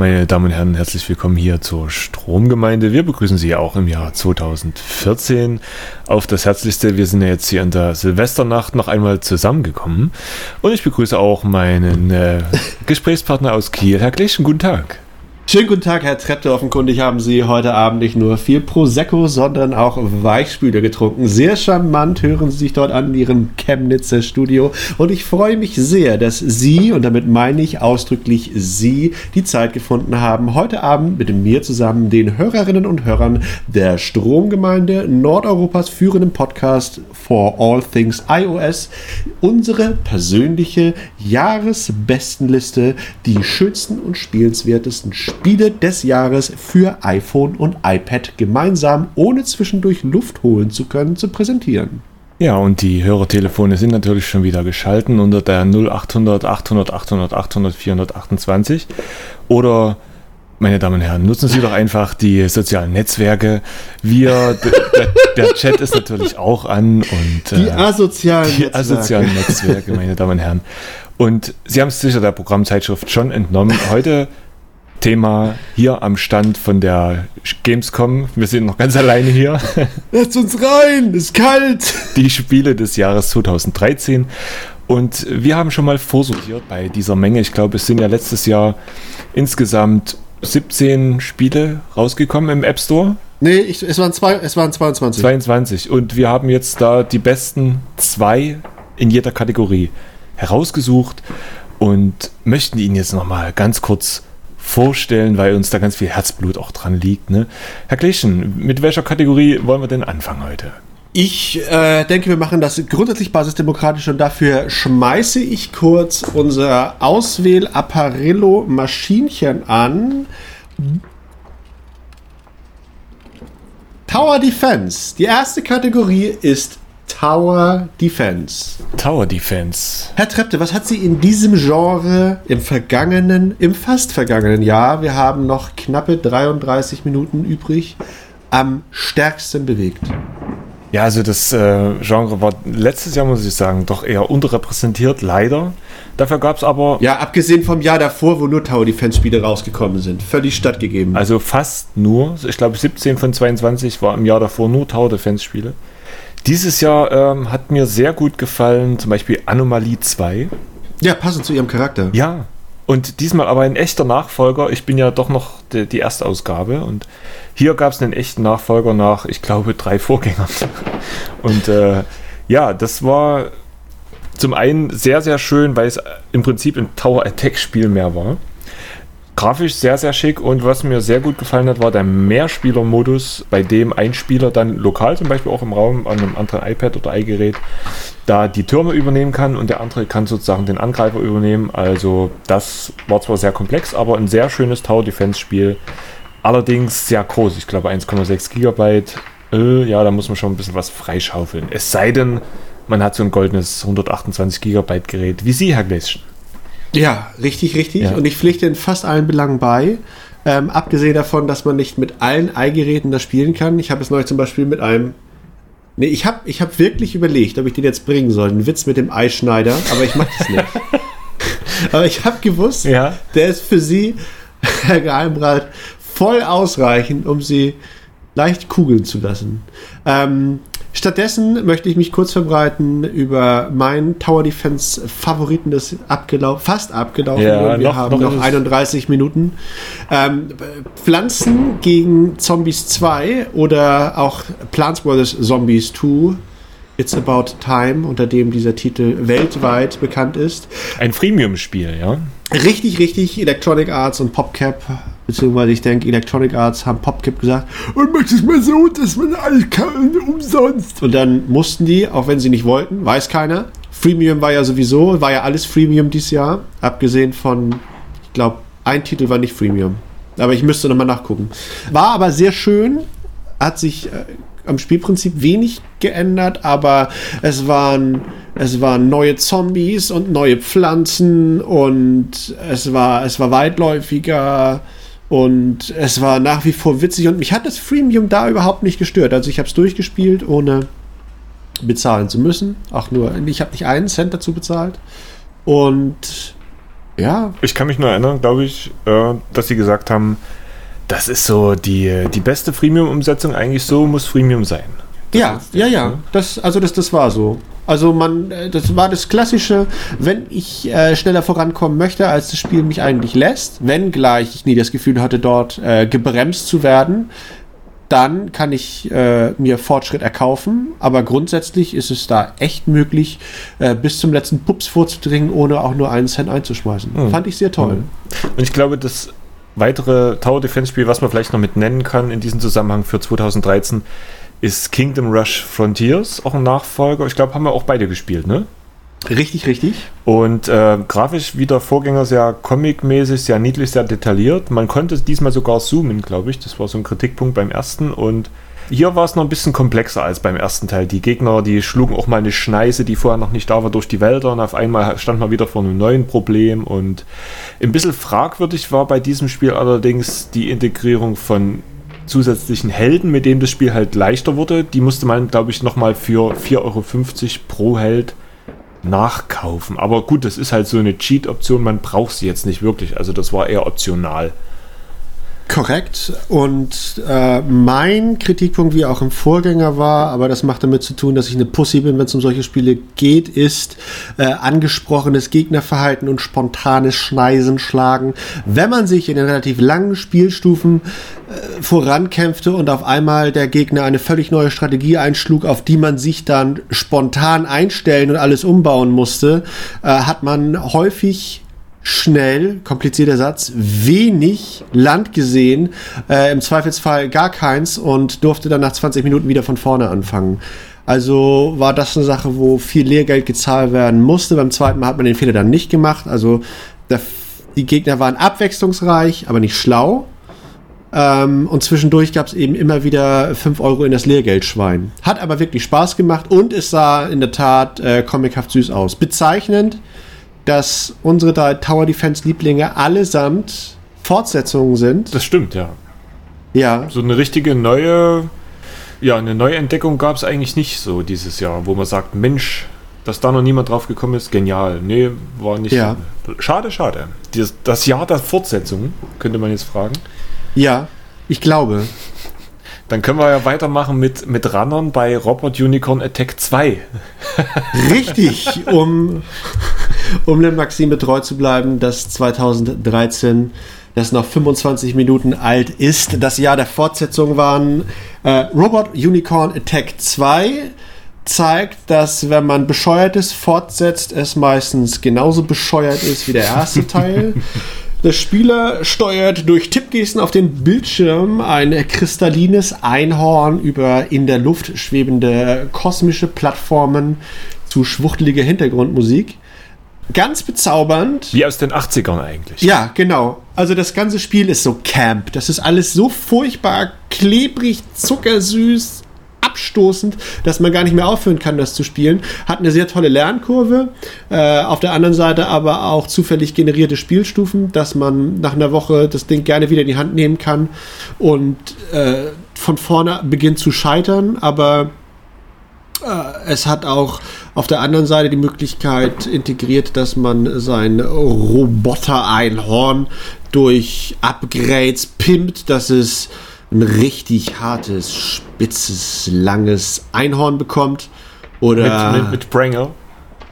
meine Damen und Herren, herzlich willkommen hier zur Stromgemeinde. Wir begrüßen Sie auch im Jahr 2014 auf das Herzlichste. Wir sind ja jetzt hier in der Silvesternacht noch einmal zusammengekommen. Und ich begrüße auch meinen äh, Gesprächspartner aus Kiel, Herr Gleschen. Guten Tag. Schönen guten Tag, Herr Trepte. Offenkundig haben Sie heute Abend nicht nur viel Prosecco, sondern auch Weichspüler getrunken. Sehr charmant hören Sie sich dort an in Ihrem Chemnitzer Studio. Und ich freue mich sehr, dass Sie, und damit meine ich ausdrücklich Sie, die Zeit gefunden haben, heute Abend mit mir zusammen den Hörerinnen und Hörern der Stromgemeinde Nordeuropas führenden Podcast for All Things iOS unsere persönliche Jahresbestenliste, die schönsten und spielenswertesten Spiele Spiele des Jahres für iPhone und iPad gemeinsam, ohne zwischendurch Luft holen zu können, zu präsentieren. Ja, und die Hörertelefone sind natürlich schon wieder geschalten unter der 0800 800 800 800 428 oder meine Damen und Herren, nutzen Sie doch einfach die sozialen Netzwerke. Wir, der, der Chat ist natürlich auch an und die äh, asozialen, die Netzwerke. asozialen Netzwerke, meine Damen und Herren. Und Sie haben es sicher der Programmzeitschrift schon entnommen. Heute Thema hier am Stand von der Gamescom. Wir sind noch ganz alleine hier. Lasst uns rein, ist kalt. Die Spiele des Jahres 2013. Und wir haben schon mal vorsortiert bei dieser Menge. Ich glaube, es sind ja letztes Jahr insgesamt 17 Spiele rausgekommen im App Store. Nee, ich, es, waren zwei, es waren 22. 22. Und wir haben jetzt da die besten zwei in jeder Kategorie herausgesucht und möchten Ihnen jetzt nochmal ganz kurz vorstellen, weil uns da ganz viel Herzblut auch dran liegt. Ne? Herr Kleschen, mit welcher Kategorie wollen wir denn anfangen heute? Ich äh, denke, wir machen das grundsätzlich basisdemokratisch und dafür schmeiße ich kurz unser Auswähl-Apparillo-Maschinchen an. Tower Defense. Die erste Kategorie ist Tower Defense. Tower Defense. Herr Trepte, was hat Sie in diesem Genre im vergangenen, im fast vergangenen Jahr, wir haben noch knappe 33 Minuten übrig, am stärksten bewegt? Ja, also das äh, Genre war letztes Jahr, muss ich sagen, doch eher unterrepräsentiert, leider. Dafür gab es aber. Ja, abgesehen vom Jahr davor, wo nur Tower Defense Spiele rausgekommen sind. Völlig stattgegeben. Also fast nur. Ich glaube, 17 von 22 war im Jahr davor nur Tower Defense Spiele. Dieses Jahr ähm, hat mir sehr gut gefallen, zum Beispiel Anomalie 2. Ja, passend zu ihrem Charakter. Ja, und diesmal aber ein echter Nachfolger. Ich bin ja doch noch die, die erste Ausgabe und hier gab es einen echten Nachfolger nach, ich glaube, drei Vorgängern. Und äh, ja, das war zum einen sehr, sehr schön, weil es im Prinzip ein Tower Attack Spiel mehr war grafisch sehr, sehr schick und was mir sehr gut gefallen hat, war der Mehrspieler-Modus, bei dem ein Spieler dann lokal zum Beispiel auch im Raum an einem anderen iPad oder iGerät da die Türme übernehmen kann und der andere kann sozusagen den Angreifer übernehmen. Also das war zwar sehr komplex, aber ein sehr schönes Tower Defense Spiel. Allerdings sehr groß, ich glaube 1,6 Gigabyte. Äh, ja, da muss man schon ein bisschen was freischaufeln. Es sei denn, man hat so ein goldenes 128 Gigabyte Gerät wie Sie, Herr Gläschen. Ja, richtig, richtig. Ja. Und ich pflichte in fast allen Belangen bei. Ähm, abgesehen davon, dass man nicht mit allen Eigeräten das spielen kann. Ich habe es neulich zum Beispiel mit einem. Nee, ich habe ich hab wirklich überlegt, ob ich den jetzt bringen soll. Ein Witz mit dem Eischneider, aber ich mache das nicht. aber ich habe gewusst, ja. der ist für Sie, Herr Geheimrat, voll ausreichend, um Sie leicht kugeln zu lassen. Ähm, Stattdessen möchte ich mich kurz verbreiten über meinen Tower Defense Favoriten des abgelaufen, fast abgelaufen. Ja, wir noch, haben noch, noch 31 Minuten. Ähm, Pflanzen gegen Zombies 2 oder auch Plants vs. Zombies 2. It's About Time, unter dem dieser Titel weltweit bekannt ist. Ein Freemium-Spiel, ja? Richtig, richtig. Electronic Arts und PopCap Beziehungsweise ich denke, Electronic Arts haben PopKip gesagt, und mach es mal so, dass man alles kann, umsonst. Und dann mussten die, auch wenn sie nicht wollten, weiß keiner. Freemium war ja sowieso, war ja alles Freemium dieses Jahr. Abgesehen von, ich glaube, ein Titel war nicht Freemium. Aber ich müsste nochmal nachgucken. War aber sehr schön, hat sich äh, am Spielprinzip wenig geändert, aber es waren, es waren neue Zombies und neue Pflanzen und es war, es war weitläufiger. Und es war nach wie vor witzig und mich hat das Freemium da überhaupt nicht gestört. Also ich habe es durchgespielt, ohne bezahlen zu müssen. Auch nur, ich habe nicht einen Cent dazu bezahlt. Und Ja. Ich kann mich nur erinnern, glaube ich, äh, dass sie gesagt haben, das ist so die, die beste Freemium-Umsetzung. Eigentlich so muss Freemium sein. Ja, ja, ja. Ne? Das, also das, das war so. Also man, äh, das war das Klassische, wenn ich äh, schneller vorankommen möchte, als das Spiel mich eigentlich lässt, wenn gleich ich nie das Gefühl hatte, dort äh, gebremst zu werden, dann kann ich äh, mir Fortschritt erkaufen. Aber grundsätzlich ist es da echt möglich, äh, bis zum letzten Pups vorzudringen, ohne auch nur einen Cent einzuschmeißen. Mhm. Fand ich sehr toll. Mhm. Und ich glaube, das weitere Tower Defense Spiel, was man vielleicht noch mit nennen kann in diesem Zusammenhang für 2013, ist Kingdom Rush Frontiers, auch ein Nachfolger. Ich glaube, haben wir auch beide gespielt, ne? Richtig, richtig. Und äh, grafisch wie der Vorgänger sehr comic-mäßig, sehr niedlich, sehr detailliert. Man konnte diesmal sogar zoomen, glaube ich. Das war so ein Kritikpunkt beim ersten. Und hier war es noch ein bisschen komplexer als beim ersten Teil. Die Gegner, die schlugen auch mal eine Schneise, die vorher noch nicht da war, durch die Wälder. Und auf einmal stand man wieder vor einem neuen Problem. Und ein bisschen fragwürdig war bei diesem Spiel allerdings die Integrierung von zusätzlichen Helden, mit denen das Spiel halt leichter wurde. Die musste man, glaube ich, nochmal für 4,50 Euro pro Held nachkaufen. Aber gut, das ist halt so eine Cheat-Option, man braucht sie jetzt nicht wirklich. Also das war eher optional. Korrekt. Und äh, mein Kritikpunkt, wie auch im Vorgänger war, aber das macht damit zu tun, dass ich eine Pussy bin, wenn es um solche Spiele geht, ist äh, angesprochenes Gegnerverhalten und spontanes Schneisen, Schlagen. Wenn man sich in den relativ langen Spielstufen äh, vorankämpfte und auf einmal der Gegner eine völlig neue Strategie einschlug, auf die man sich dann spontan einstellen und alles umbauen musste, äh, hat man häufig schnell, komplizierter Satz, wenig Land gesehen, äh, im Zweifelsfall gar keins und durfte dann nach 20 Minuten wieder von vorne anfangen. Also war das eine Sache, wo viel Lehrgeld gezahlt werden musste. Beim zweiten Mal hat man den Fehler dann nicht gemacht. Also der, die Gegner waren abwechslungsreich, aber nicht schlau. Ähm, und zwischendurch gab es eben immer wieder 5 Euro in das Lehrgeldschwein. Hat aber wirklich Spaß gemacht und es sah in der Tat äh, comichaft süß aus. Bezeichnend dass unsere drei Tower Defense Lieblinge allesamt Fortsetzungen sind. Das stimmt, ja. Ja. So eine richtige neue, ja, eine neue Entdeckung gab es eigentlich nicht so dieses Jahr, wo man sagt, Mensch, dass da noch niemand drauf gekommen ist, genial. Nee, war nicht. Ja. Schade, schade. Das, das Jahr der Fortsetzung, könnte man jetzt fragen. Ja, ich glaube. Dann können wir ja weitermachen mit, mit Runnern bei Robot Unicorn Attack 2. Richtig, um, um der Maxime treu zu bleiben, dass 2013 das noch 25 Minuten alt ist. Das Jahr der Fortsetzung waren äh, Robot Unicorn Attack 2 zeigt, dass wenn man Bescheuertes fortsetzt, es meistens genauso bescheuert ist wie der erste Teil. Der Spieler steuert durch Tippgesten auf den Bildschirm ein kristallines Einhorn über in der Luft schwebende kosmische Plattformen zu schwuchteliger Hintergrundmusik. Ganz bezaubernd. Wie aus den 80ern eigentlich. Ja, genau. Also das ganze Spiel ist so Camp. Das ist alles so furchtbar klebrig, zuckersüß, abstoßend, dass man gar nicht mehr aufhören kann, das zu spielen. Hat eine sehr tolle Lernkurve. Äh, auf der anderen Seite aber auch zufällig generierte Spielstufen, dass man nach einer Woche das Ding gerne wieder in die Hand nehmen kann und äh, von vorne beginnt zu scheitern, aber äh, es hat auch auf der anderen Seite die Möglichkeit integriert, dass man sein Roboter-Einhorn durch Upgrades pimpt, dass es ein richtig hartes, spitzes, langes Einhorn bekommt. Oder mit, mit, mit Prangle.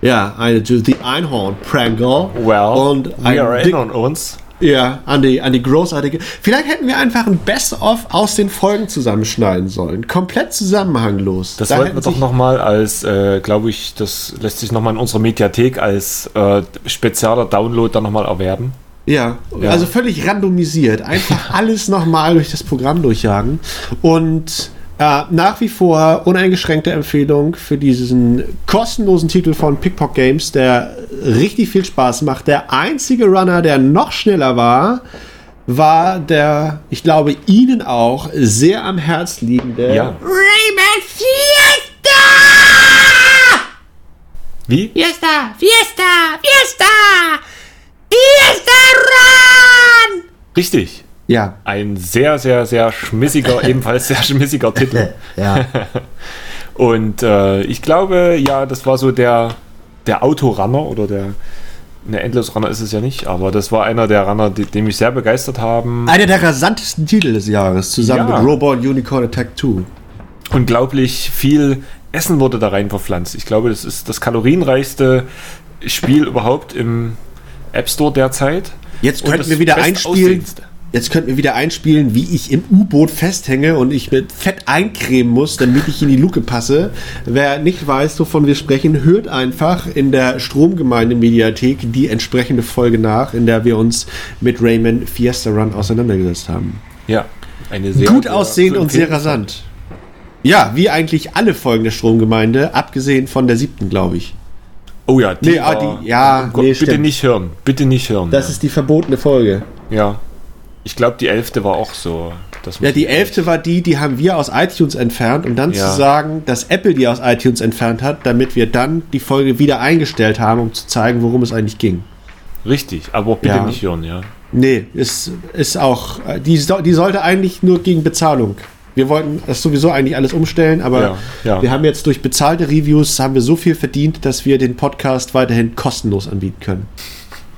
Ja, eine die Einhorn Prangle. Well, und wir erinnern uns. Ja, an die, an die großartige. Vielleicht hätten wir einfach ein Best-of aus den Folgen zusammenschneiden sollen. Komplett zusammenhanglos. Das da wollten wir doch nochmal als, äh, glaube ich, das lässt sich nochmal in unserer Mediathek als äh, spezieller Download dann nochmal erwerben. Ja, ja, also völlig randomisiert. Einfach alles nochmal durch das Programm durchjagen. Und äh, nach wie vor uneingeschränkte Empfehlung für diesen kostenlosen Titel von Pickpock Games, der richtig viel Spaß macht. Der einzige Runner, der noch schneller war, war der, ich glaube, Ihnen auch sehr am Herz liegende ja. Rayman Fiesta! Wie? Fiesta! Fiesta! Fiesta! Fiesta Run! Richtig. Ja. Ein sehr, sehr, sehr schmissiger, ebenfalls sehr schmissiger Titel. ja. Und äh, ich glaube, ja, das war so der, der Autorunner oder der ne, Endless Runner ist es ja nicht, aber das war einer der Runner, die, die mich sehr begeistert haben. Einer der rasantesten Titel des Jahres, zusammen Ja. mit Robot Unicorn Attack 2. unglaublich viel Essen wurde da rein verpflanzt. Ich glaube, das ist das kalorienreichste Spiel überhaupt im App Store derzeit. Jetzt könnten wir wieder einspielen. Jetzt könnten wir wieder einspielen, wie ich im U-Boot festhänge und ich mit Fett eincremen muss, damit ich in die Luke passe. Wer nicht weiß, wovon wir sprechen, hört einfach in der Stromgemeinde-Mediathek die entsprechende Folge nach, in der wir uns mit Rayman Fiesta Run auseinandergesetzt haben. Ja, eine sehr Gut aussehend und sehr rasant. Ja, wie eigentlich alle Folgen der Stromgemeinde, abgesehen von der siebten, glaube ich. Oh ja, die, Nee, ah, die- ja, Gott, nee, bitte stimmt. nicht hören, bitte nicht hören. Das ist die verbotene Folge. ja, ich glaube, die elfte war auch so. Ja, die elfte war die, die haben wir aus iTunes entfernt, um dann Ja. zu sagen, dass Apple die aus iTunes entfernt hat, damit wir dann die Folge wieder eingestellt haben, um zu zeigen, worum es eigentlich ging. Richtig, aber bitte Ja. nicht hören, ja. Nee, ist, ist auch, die, die sollte eigentlich nur gegen Bezahlung. Wir wollten das sowieso eigentlich alles umstellen, aber Ja, ja. wir haben jetzt durch bezahlte Reviews haben wir so viel verdient, dass wir den Podcast weiterhin kostenlos anbieten können.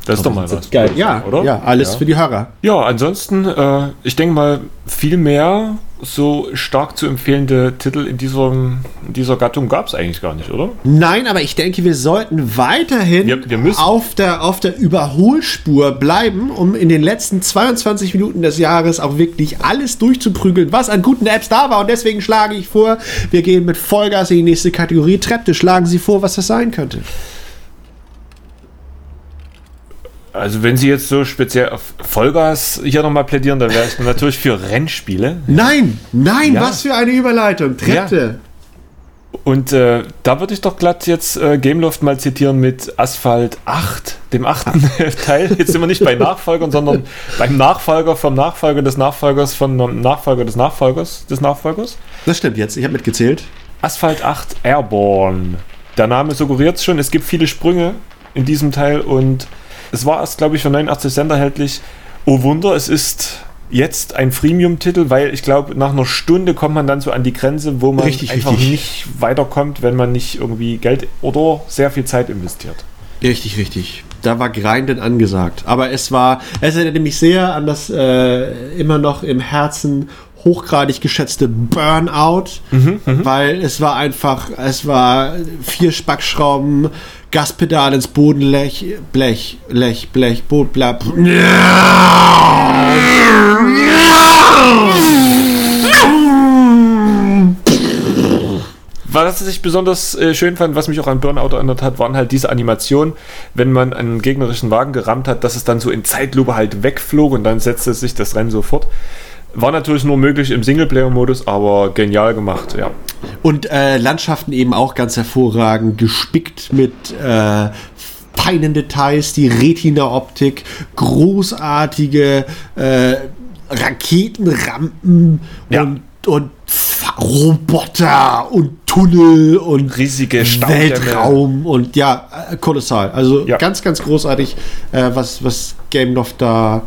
Das ist doch mal was. Geil, ja, oder? ja, alles Ja. für die Hörer. Ja, ansonsten, äh, ich denke mal, viel mehr so stark zu empfehlende Titel in, diesem, in dieser Gattung gab es eigentlich gar nicht, oder? Nein, aber ich denke, wir sollten weiterhin Wir- wir. Auf, der, auf der Überholspur bleiben, um in den letzten 22 Minuten des Jahres auch wirklich alles durchzuprügeln, was an guten Apps da war. Und deswegen schlage ich vor, wir gehen mit Vollgas in die nächste Kategorie Treppe. Schlagen Sie vor, was das sein könnte. Also wenn Sie jetzt so speziell auf Vollgas hier nochmal plädieren, dann wäre ich natürlich für Rennspiele. Nein, nein, Ja. was für eine Überleitung. Treppe. Und äh, da würde ich doch glatt jetzt äh, Gameloft mal zitieren mit Asphalt 8, dem achten Teil. Jetzt sind wir nicht bei Nachfolgern, sondern beim Nachfolger vom Nachfolger des Nachfolgers von Nachfolger des Nachfolgers des Nachfolgers. Das stimmt jetzt, ich habe mitgezählt. Asphalt 8 Airborne. Der Name suggeriert es schon, es gibt viele Sprünge in diesem Teil und es war erst, glaube ich, für 89 Cent erhältlich. Oh Wunder, es ist jetzt ein Freemium-Titel, weil ich glaube, nach einer Stunde kommt man dann so an die Grenze, wo man Richtig, einfach richtig. nicht weiterkommt, wenn man nicht irgendwie Geld oder sehr viel Zeit investiert. Richtig, richtig. Da war Grinden angesagt. Aber es war, es erinnert mich sehr an das äh, immer noch im Herzen hochgradig geschätzte Burnout, weil es war einfach, es war vier Spackschrauben, Gaspedal ins Bodenlech, Blech, Lech, Blech, Boot, blab. Was ich besonders äh, schön fand, was mich auch an Burnout erinnert hat, waren halt diese Animationen, wenn man einen gegnerischen Wagen gerammt hat, dass es dann so in Zeitlupe halt wegflog und dann setzte sich das Rennen sofort. War natürlich nur möglich im Singleplayer-Modus, aber genial gemacht, ja. Und äh, Landschaften eben auch ganz hervorragend, gespickt mit äh, feinen Details, die Retina-Optik, großartige äh, Raketenrampen Ja. und, und Roboter und Tunnel und Riesige Staudämme. Weltraum und ja, äh, kolossal. Also Ja. ganz, ganz großartig, äh, was, was Gameloft da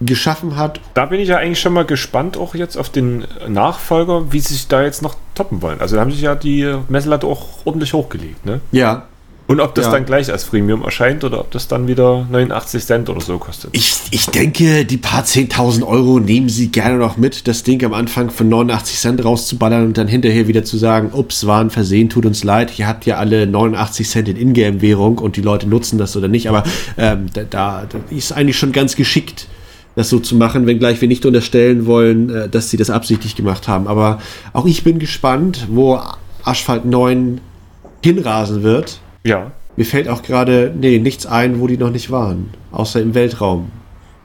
geschaffen hat. Da bin ich ja eigentlich schon mal gespannt, auch jetzt auf den Nachfolger, wie sie sich da jetzt noch toppen wollen. Also da haben sich ja die Messlatte auch ordentlich hochgelegt, ne? Ja, Und ob das Ja. dann gleich als Freemium erscheint oder ob das dann wieder 89 Cent oder so kostet. Ich, ich denke, die paar 10.000 Euro nehmen Sie gerne noch mit, das Ding am Anfang von 89 Cent rauszuballern und dann hinterher wieder zu sagen, ups, war ein Versehen, tut uns leid, ihr habt ja alle 89 Cent in Ingame-Währung und die Leute nutzen das oder nicht, aber ähm, da, da, da ist eigentlich schon ganz geschickt, das so zu machen, wenngleich wir nicht unterstellen wollen, äh, dass sie das absichtlich gemacht haben. Aber auch ich bin gespannt, wo Asphalt 9 hinrasen wird. Ja. Mir fällt auch gerade, nee, nichts ein, wo die noch nicht waren, außer im Weltraum.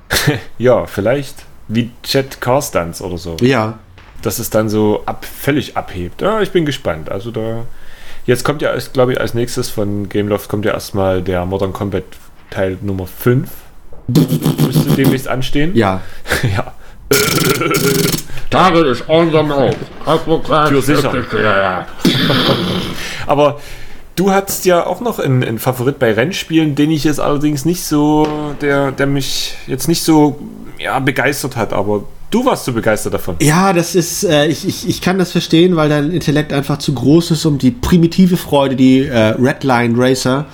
Ja, vielleicht wie Jet Car Stunts oder so. Ja, Dass es dann so ab, völlig abhebt. Ja, ich bin gespannt. Also da. Jetzt kommt ja, glaube ich, als nächstes von Gameloft kommt ja erstmal der Modern Combat Teil Nummer 5. Müsste demnächst anstehen. ja. ja. Target is on the move. Für sicher. Ja, ja. Aber du hattest ja auch noch einen, einen Favorit bei Rennspielen, den ich jetzt allerdings nicht so, der, der mich jetzt nicht so ja, begeistert hat, aber du warst so begeistert davon. Ja, das ist, äh, ich, ich, ich kann das verstehen, weil dein Intellekt einfach zu groß ist, um die primitive Freude, die äh, Redline Racer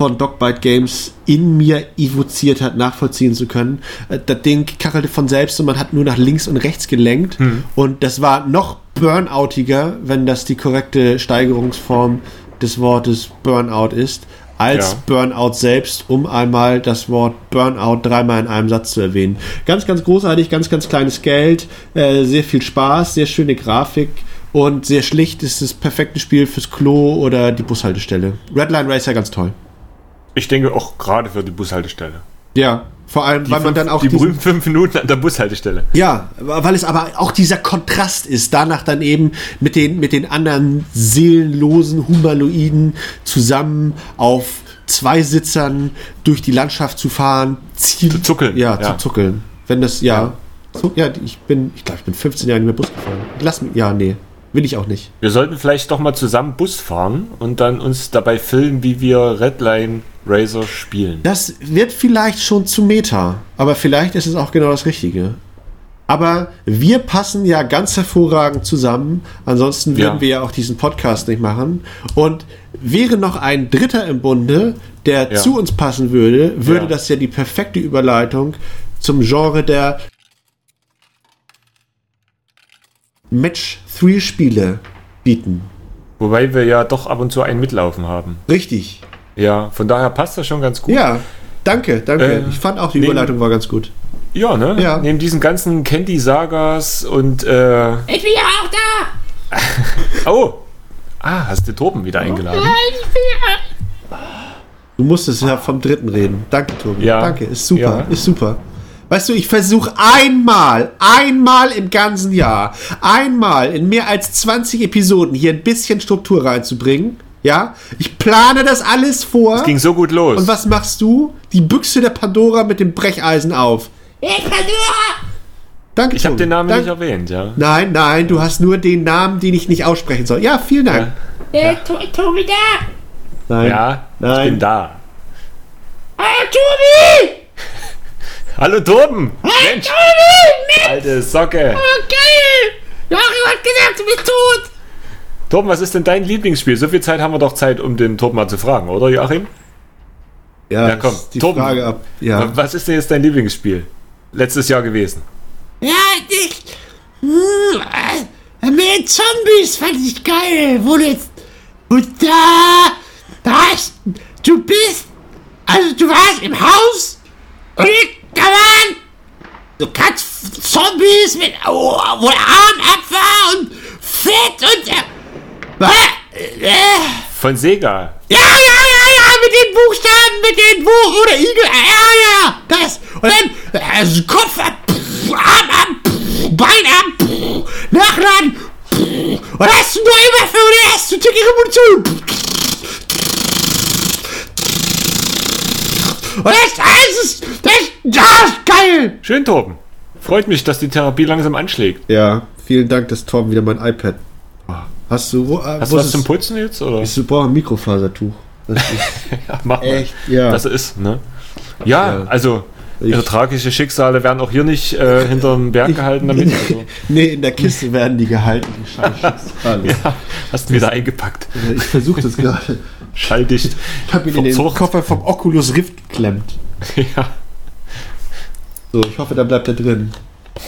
von Dogbyte Games in mir evoziert hat, nachvollziehen zu können. Äh, Das Ding kachelte von selbst und man hat nur nach links und rechts gelenkt. Und das war noch burnoutiger, wenn das die korrekte Steigerungsform des Wortes Burnout ist, als Ja. Burnout selbst, um einmal das Wort Burnout dreimal in einem Satz zu erwähnen. Ganz, ganz großartig, ganz, ganz kleines Geld, äh, sehr viel Spaß, sehr schöne Grafik und sehr schlicht ist das perfekte Spiel fürs Klo oder die Bushaltestelle. Redline Racer ganz toll. Ich denke auch gerade für die Bushaltestelle. Ja, vor allem, Die, weil man fünf, dann auch die berühmten fünf Minuten an der Bushaltestelle. Ja, weil es aber auch dieser Kontrast ist, danach dann eben mit den, mit den anderen seelenlosen Humanoiden zusammen auf zwei Sitzern durch die Landschaft zu fahren, Ziel, Zu zuckeln, Ja, ja. zu zuckeln. Wenn das, ja. So, ja, ich bin, ich glaube, ich bin 15 Jahre nicht mehr Bus gefahren. Lass mich, ja, nee, will ich auch nicht. Wir sollten vielleicht doch mal zusammen Bus fahren und dann uns dabei filmen, wie wir Redline Racer spielen. Das wird vielleicht schon zu Meta, aber vielleicht ist es auch genau das Richtige. Aber wir passen ja ganz hervorragend zusammen. Ansonsten würden Ja. wir ja auch diesen Podcast nicht machen. Und wäre noch ein Dritter im Bunde, der Ja. zu uns passen würde, würde Ja. das ja die perfekte Überleitung zum Genre der Match-3-Spiele bieten. Wobei wir ja doch ab und zu einen mitlaufen haben. Richtig. Ja, von daher passt das schon ganz gut. Ja, danke, danke. Äh, ich fand auch die neben- Überleitung war ganz gut. Ja, ne? Ja. Neben diesen ganzen Candy-Sagas und äh, Ich bin ja auch da. Oh! Ah, hast du Toben wieder eingeladen? Ich bin ja. Du musstest ja vom dritten reden. Danke, Tobi. Ja. Danke, ist super, Ja. ist super. Weißt du, ich versuche einmal, einmal im ganzen Jahr, einmal in mehr als 20 Episoden hier ein bisschen Struktur reinzubringen. Ja, ich plane das alles vor. Es ging so gut los. Und was machst du? Die Büchse der Pandora mit dem Brecheisen auf. Ich nur. Danke, ich habe den Namen Dank- nicht erwähnt, ja. Nein, nein, du hast nur den Namen, den ich nicht aussprechen soll. Ja, vielen Dank. Äh, To- Tobi da. Nein. Ja, Nein. ich bin da. Ah, Tobi! Hallo Toben! Mensch, Tobi! Mensch! alte Socke! Oh, geil! Joachim hat gesagt, du bist tot. Toben, was ist denn dein Lieblingsspiel? So viel Zeit haben wir doch Zeit, um den Toben mal zu fragen, oder Joachim? Ja, Ja, komm, ist die Tobi. Frage ab. Ja. Was ist denn jetzt dein Lieblingsspiel? Letztes Jahr gewesen. Ja, ich. Hm, äh, mit Zombies fand ich geil. Wo du jetzt. Und da. Da hast. Du bist. Also, du warst im Haus. Und ich, da waren. Du kannst Zombies mit. Oh, wo der Arm ab war und Fett und. Äh, äh, Von Sega. ja, ja, ja, ja, mit den Buchstaben, mit den Buch oder Igel, ja, ja, das. Und dann also Kopf ab, pff, Arm ab, pff, Bein ab, pff, nachladen. pff, Und hast du nur immer für die erste tickere Munition. Und das, ist, das, das ist geil. Schön, Toben. Freut mich, dass die Therapie langsam anschlägt. Ja, vielen Dank, dass Torben wieder mein iPad. Hast du, wo, äh, Hast wo du was ist zum? Putzen jetzt? Oder? Ich brauche ein Mikrofasertuch. Das ist Ja, mach mal. echt, ja. Das ist, ne? Ja, Ja. also Ich- ihre tragische Schicksale werden auch hier nicht äh, hinterm Berg gehalten damit. Also, nee, in der Kiste werden die gehalten, die Scheiße. ja, hast du wieder eingepackt. Ich versuche das gerade. Schalldicht. Ich habe ihn in den Verzucht. Koffer vom Oculus Rift geklemmt. Ja. So, ich hoffe, da bleibt er drin.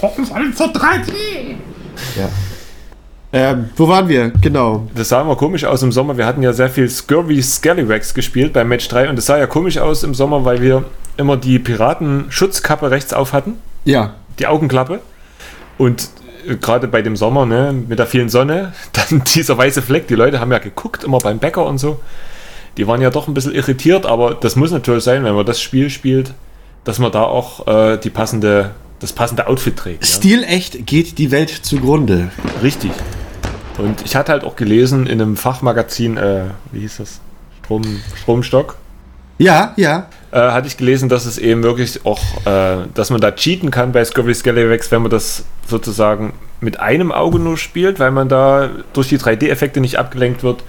Das ist alles so 3D. Ja. Ähm, wo waren wir? Genau. Das sah immer komisch aus im Sommer. Wir hatten ja sehr viel Scurvy Scallywags gespielt bei Match 3 und das sah ja komisch aus im Sommer, weil wir immer die Piratenschutzkappe rechts auf hatten, Ja. die Augenklappe. Und äh, gerade bei dem Sommer, ne, mit der vielen Sonne, dann dieser weiße Fleck. Die Leute haben ja geguckt, immer beim Bäcker und so. Die waren ja doch ein bisschen irritiert, aber das muss natürlich sein, wenn man das Spiel spielt, dass man da auch äh, die passende, das passende Outfit trägt. Ja? Stilecht geht die Welt zugrunde. Richtig. Und ich hatte halt auch gelesen in einem Fachmagazin, äh, wie hieß das? Strom, Stromstock. Ja, ja. Äh, hatte ich gelesen, dass es eben wirklich auch, äh, dass man da cheaten kann bei Scurvy Scalawax, wenn man das sozusagen mit einem Auge nur spielt, weil man da durch die 3D-Effekte nicht abgelenkt wird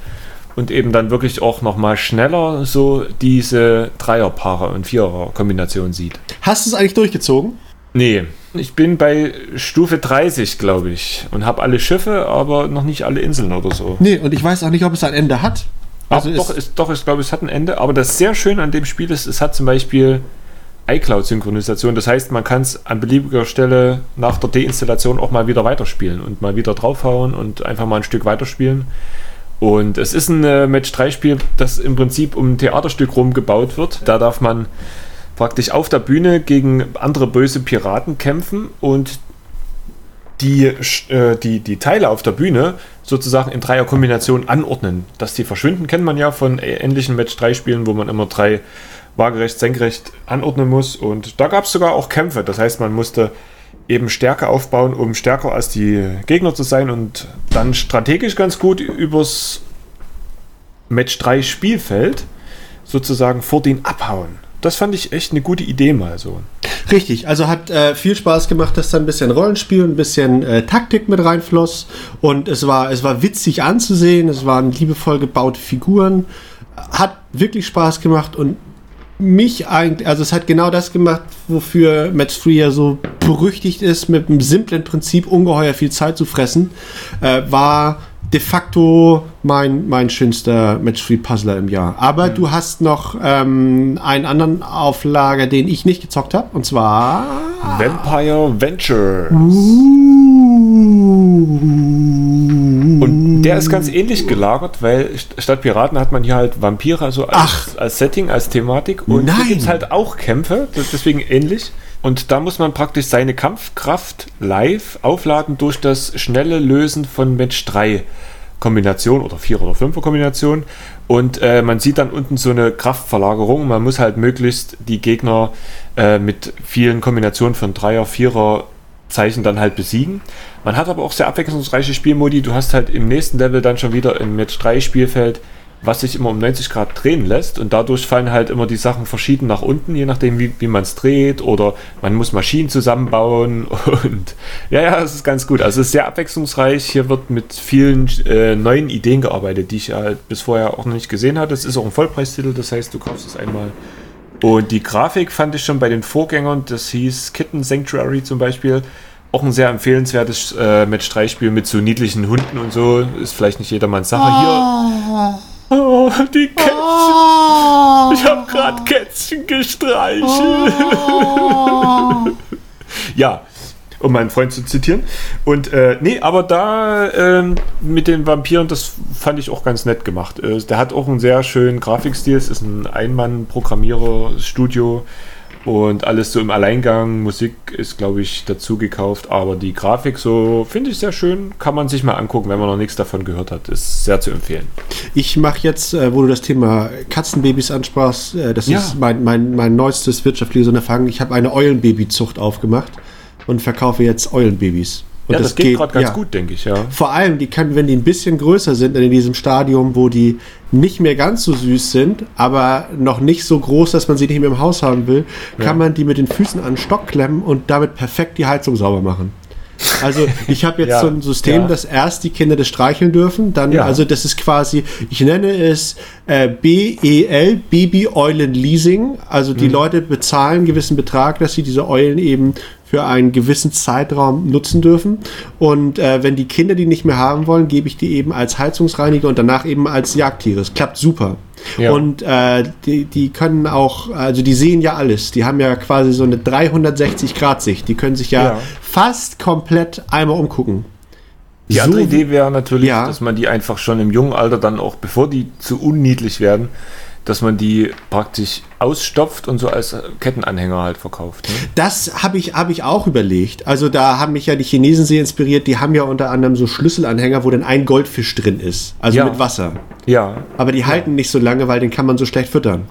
und eben dann wirklich auch nochmal schneller so diese Dreierpaare und Vierer-Kombination sieht. Hast du es eigentlich durchgezogen? Nee, ich bin bei Stufe 30, glaube ich, und habe alle Schiffe, aber noch nicht alle Inseln oder so. Nee, und ich weiß auch nicht, ob es ein Ende hat. Also doch, ist, doch, ich glaube, es hat ein Ende. Aber das sehr schön an dem Spiel ist, es hat zum Beispiel iCloud-Synchronisation. Das heißt, man kann es an beliebiger Stelle nach der Deinstallation auch mal wieder weiterspielen und mal wieder draufhauen und einfach mal ein Stück weiterspielen. Und es ist ein äh, Match-3-Spiel, das im Prinzip um ein Theaterstück rumgebaut wird. Da darf man praktisch auf der Bühne gegen andere böse Piraten kämpfen und die, äh, die, die Teile auf der Bühne sozusagen in Dreierkombination anordnen. Dass die verschwinden, kennt man ja von ähnlichen Match-3-Spielen, wo man immer drei waagerecht, senkrecht anordnen muss. Und da gab es sogar auch Kämpfe. Das heißt, man musste eben Stärke aufbauen, um stärker als die Gegner zu sein und dann strategisch ganz gut übers Match 3 Spielfeld sozusagen vor den abhauen. Das fand ich echt eine gute Idee mal so. Richtig, also hat äh, viel Spaß gemacht, dass da ein bisschen Rollenspiel, ein bisschen äh, Taktik mit reinfloss und es war, es war witzig anzusehen, es waren liebevoll gebaute Figuren, hat wirklich Spaß gemacht und mich eigentlich, also es hat genau das gemacht, wofür Match 3 ja so berüchtigt ist, mit einem simplen Prinzip ungeheuer viel Zeit zu fressen, äh, war de facto mein, mein schönster Match-Free-Puzzler im Jahr. Aber mhm. du hast noch ähm, einen anderen Auflager, den ich nicht gezockt habe, und zwar Vampire Ventures. Uh. Und der ist ganz ähnlich gelagert, weil statt Piraten hat man hier halt Vampire so als, als Setting, als Thematik. Und Nein. hier gibt es halt auch Kämpfe, deswegen ähnlich. Und da muss man praktisch seine Kampfkraft live aufladen durch das schnelle Lösen von Match 3 Kombination oder 4 oder 5er Kombination. Und äh, man sieht dann unten so eine Kraftverlagerung. Man muss halt möglichst die Gegner äh, mit vielen Kombinationen von 3er, 4er Zeichen dann halt besiegen. Man hat aber auch sehr abwechslungsreiche Spielmodi. Du hast halt im nächsten Level dann schon wieder ein Match 3 Spielfeld was sich immer um 90 Grad drehen lässt und dadurch fallen halt immer die Sachen verschieden nach unten, je nachdem wie, wie man es dreht oder man muss Maschinen zusammenbauen und ja, ja, es ist ganz gut. Also es ist sehr abwechslungsreich. Hier wird mit vielen äh, neuen Ideen gearbeitet, die ich halt bis vorher auch noch nicht gesehen hatte. Es ist auch ein Vollpreistitel, das heißt, du kaufst es einmal. Und die Grafik fand ich schon bei den Vorgängern, das hieß Kitten Sanctuary zum Beispiel, auch ein sehr empfehlenswertes äh, Match-3-Spiel mit so niedlichen Hunden und so. Ist vielleicht nicht jedermanns Sache. Hier ah. Oh, die Kätzchen. Oh. Ich habe gerade Kätzchen gestreichelt. Oh. ja, um meinen Freund zu zitieren. Und äh, nee, aber da äh, mit den Vampiren, das fand ich auch ganz nett gemacht. Äh, der hat auch einen sehr schönen Grafikstil. Es ist ein Einmann-Programmierer-Studio. Und alles so im Alleingang. Musik ist, glaube ich, dazu gekauft. Aber die Grafik so finde ich sehr schön. Kann man sich mal angucken, wenn man noch nichts davon gehört hat. Ist sehr zu empfehlen. Ich mache jetzt, äh, wo du das Thema Katzenbabys ansprachst, äh, das ja. ist mein, mein, mein neuestes wirtschaftliches Unterfangen. Ich habe eine Eulenbabyzucht aufgemacht und verkaufe jetzt Eulenbabys. Und ja, das, das geht, geht gerade ganz ja. gut, denke ich, ja. Vor allem, die können, wenn die ein bisschen größer sind, in diesem Stadium, wo die nicht mehr ganz so süß sind, aber noch nicht so groß, dass man sie nicht mehr im Haus haben will, ja. kann man die mit den Füßen an den Stock klemmen und damit perfekt die Heizung sauber machen. Also ich habe jetzt ja, so ein System, ja. dass erst die Kinder das streicheln dürfen, dann, ja. also das ist quasi, ich nenne es äh, BEL, Baby Eulen Leasing. Also die mhm. Leute bezahlen einen gewissen Betrag, dass sie diese Eulen eben für einen gewissen Zeitraum nutzen dürfen. Und äh, wenn die Kinder die nicht mehr haben wollen, gebe ich die eben als Heizungsreiniger und danach eben als Jagdtiere. Es klappt super. Ja. Und äh, die, die können auch, also die sehen ja alles. Die haben ja quasi so eine 360-Grad-Sicht. Die können sich ja, ja, fast komplett einmal umgucken. Die andere so, Idee wäre natürlich, ja. dass man die einfach schon im jungen Alter dann auch, bevor die zu unniedlich werden, dass man die praktisch ausstopft und so als Kettenanhänger halt verkauft. Ne? Das habe ich, hab ich auch überlegt. Also da haben mich ja die Chinesen sehr inspiriert. Die haben ja unter anderem so Schlüsselanhänger, wo dann ein Goldfisch drin ist. Also ja. mit Wasser. Ja. Aber die halten nicht so lange, weil den kann man so schlecht füttern.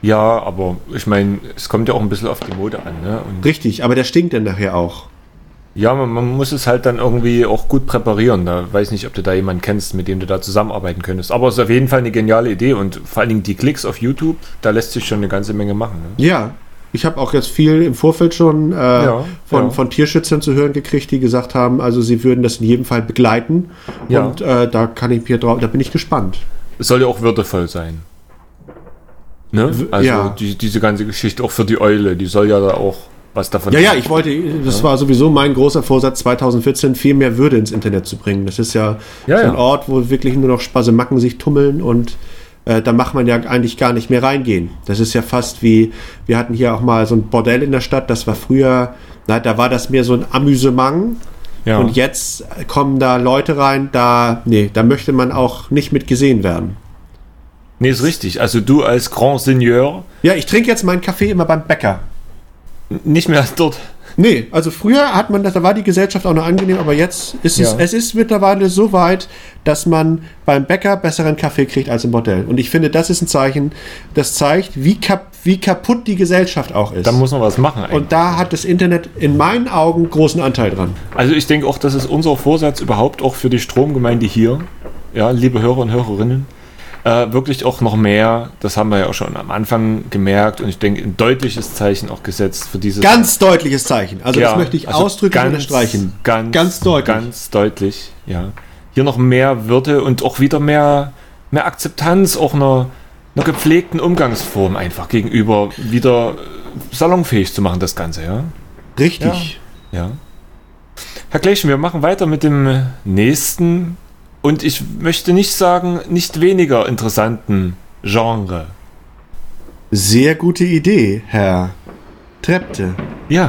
Ja, aber ich meine, es kommt ja auch ein bisschen auf die Mode an. Ne? Und Richtig, aber der stinkt dann nachher auch. Ja, man, man, muss es halt dann irgendwie auch gut präparieren. Da weiß nicht, ob du da jemanden kennst, mit dem du da zusammenarbeiten könntest. Aber es ist auf jeden Fall eine geniale Idee und vor allen Dingen die Klicks auf YouTube, da lässt sich schon eine ganze Menge machen. Ne? Ja, ich habe auch jetzt viel im Vorfeld schon äh, ja, von, ja. von Tierschützern zu hören gekriegt, die gesagt haben, also sie würden das in jedem Fall begleiten. Ja. Und äh, da kann ich mir drauf, da bin ich gespannt. Es soll ja auch würdevoll sein. Ne? Also die, diese ganze Geschichte auch für die Eule, die soll ja da auch was davon. Ja, ja, ich wollte, das ja. war sowieso mein großer Vorsatz 2014, viel mehr Würde ins Internet zu bringen. Das ist ja, ja so ein ja. Ort, wo wirklich nur noch Spasemacken sich tummeln und äh, da macht man ja eigentlich gar nicht mehr reingehen. Das ist ja fast wie, wir hatten hier auch mal so ein Bordell in der Stadt, das war früher, na, da war das mehr so ein Amüsement. Ja. Und jetzt kommen da Leute rein, da, nee, da möchte man auch nicht mit gesehen werden. Nee, ist richtig. Also du als Grand Seigneur. Ja, ich trinke jetzt meinen Kaffee immer beim Bäcker. Nicht mehr dort. Nee, also früher hat man, da war die Gesellschaft auch noch angenehm, aber jetzt ist es, ja. es ist mittlerweile so weit, dass man beim Bäcker besseren Kaffee kriegt als im Bordell. Und ich finde, das ist ein Zeichen, das zeigt, wie, kap wie kaputt die Gesellschaft auch ist. Da muss man was machen. Eigentlich. Und da hat das Internet in meinen Augen großen Anteil dran. Also ich denke auch, das ist unser Vorsatz überhaupt auch für die Stromgemeinde hier. Ja, liebe Hörer und Hörerinnen äh, wirklich auch noch mehr, das haben wir ja auch schon am Anfang gemerkt und ich denke, ein deutliches Zeichen auch gesetzt für dieses. Ganz deutliches Zeichen. Also ja, das möchte ich also ausdrücklich ganz, unterstreichen. Ganz, ganz deutlich. Ganz deutlich, ja. Hier noch mehr Würde und auch wieder mehr, mehr Akzeptanz, auch einer, einer gepflegten Umgangsform einfach gegenüber wieder salonfähig zu machen, das Ganze, ja. Richtig. Ja. ja. Herr Gleichen, wir machen weiter mit dem nächsten und ich möchte nicht sagen, nicht weniger interessanten Genre. Sehr gute Idee, Herr Trepte. Ja.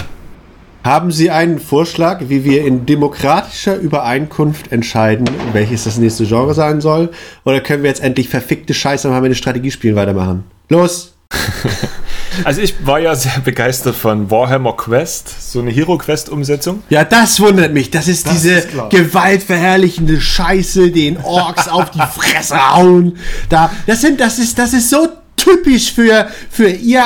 Haben Sie einen Vorschlag, wie wir in demokratischer Übereinkunft entscheiden, welches das nächste Genre sein soll? Oder können wir jetzt endlich verfickte Scheiße haben, wenn wir Strategiespielen weitermachen? Los! Also ich war ja sehr begeistert von Warhammer Quest, so eine Hero Quest Umsetzung. Ja, das wundert mich. Das ist das diese ist gewaltverherrlichende Scheiße, den Orks auf die Fresse hauen. Da, das sind, das ist, das ist so typisch für, für ihr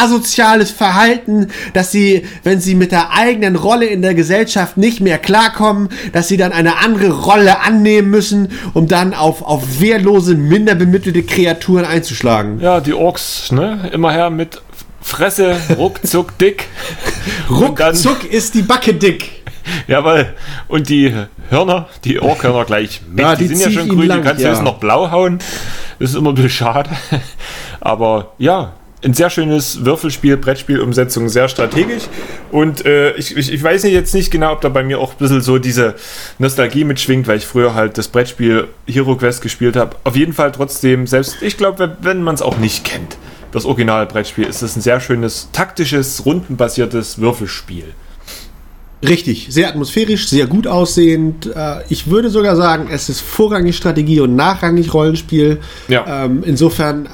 asoziales Verhalten, dass sie, wenn sie mit der eigenen Rolle in der Gesellschaft nicht mehr klarkommen, dass sie dann eine andere Rolle annehmen müssen, um dann auf, auf wehrlose, minderbemittelte Kreaturen einzuschlagen. Ja, die Orks, ne? Immer her mit Fresse, ruckzuck dick. ruckzuck ist die Backe dick. Jawohl. Und die Hörner, die Orkhörner gleich mit. Ja, die, die sind ja schon grün, lang, die kannst du ja. jetzt noch blau hauen. Das ist immer ein bisschen schade. Aber ja, ein sehr schönes Würfelspiel, Brettspiel-Umsetzung, sehr strategisch. Und äh, ich, ich, ich, weiß jetzt nicht genau, ob da bei mir auch ein bisschen so diese Nostalgie mitschwingt, weil ich früher halt das Brettspiel Hero Quest gespielt habe. Auf jeden Fall trotzdem, selbst ich glaube, wenn man es auch nicht kennt, das Original-Brettspiel, ist es ein sehr schönes, taktisches, rundenbasiertes Würfelspiel. Richtig, sehr atmosphärisch, sehr gut aussehend. Äh, ich würde sogar sagen, es ist vorrangig Strategie und nachrangig Rollenspiel. Ja. Ähm, insofern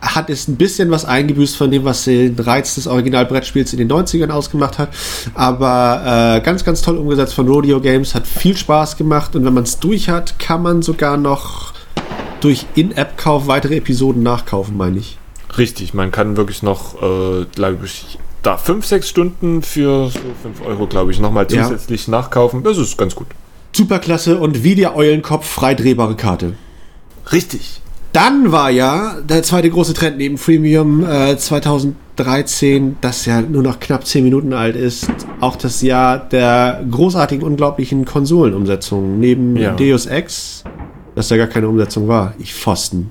hat es ein bisschen was eingebüßt von dem, was den Reiz des Originalbrettspiels in den 90ern ausgemacht hat. Aber äh, ganz, ganz toll umgesetzt von Rodeo Games, hat viel Spaß gemacht und wenn man es durch hat, kann man sogar noch durch In-App-Kauf weitere Episoden nachkaufen, meine ich. Richtig, man kann wirklich noch, äh, glaube ich, da 5, 6 Stunden für so 5 Euro, glaube ich, nochmal zusätzlich ja. nachkaufen. Das ist ganz gut. Superklasse und wie der Eulenkopf freidrehbare Karte. Richtig. Dann war ja der zweite große Trend neben Freemium äh, 2013, das ja nur noch knapp 10 Minuten alt ist, auch das Jahr der großartigen, unglaublichen Konsolenumsetzung. Neben ja. Deus Ex, das ja gar keine Umsetzung war. Ich Pfosten.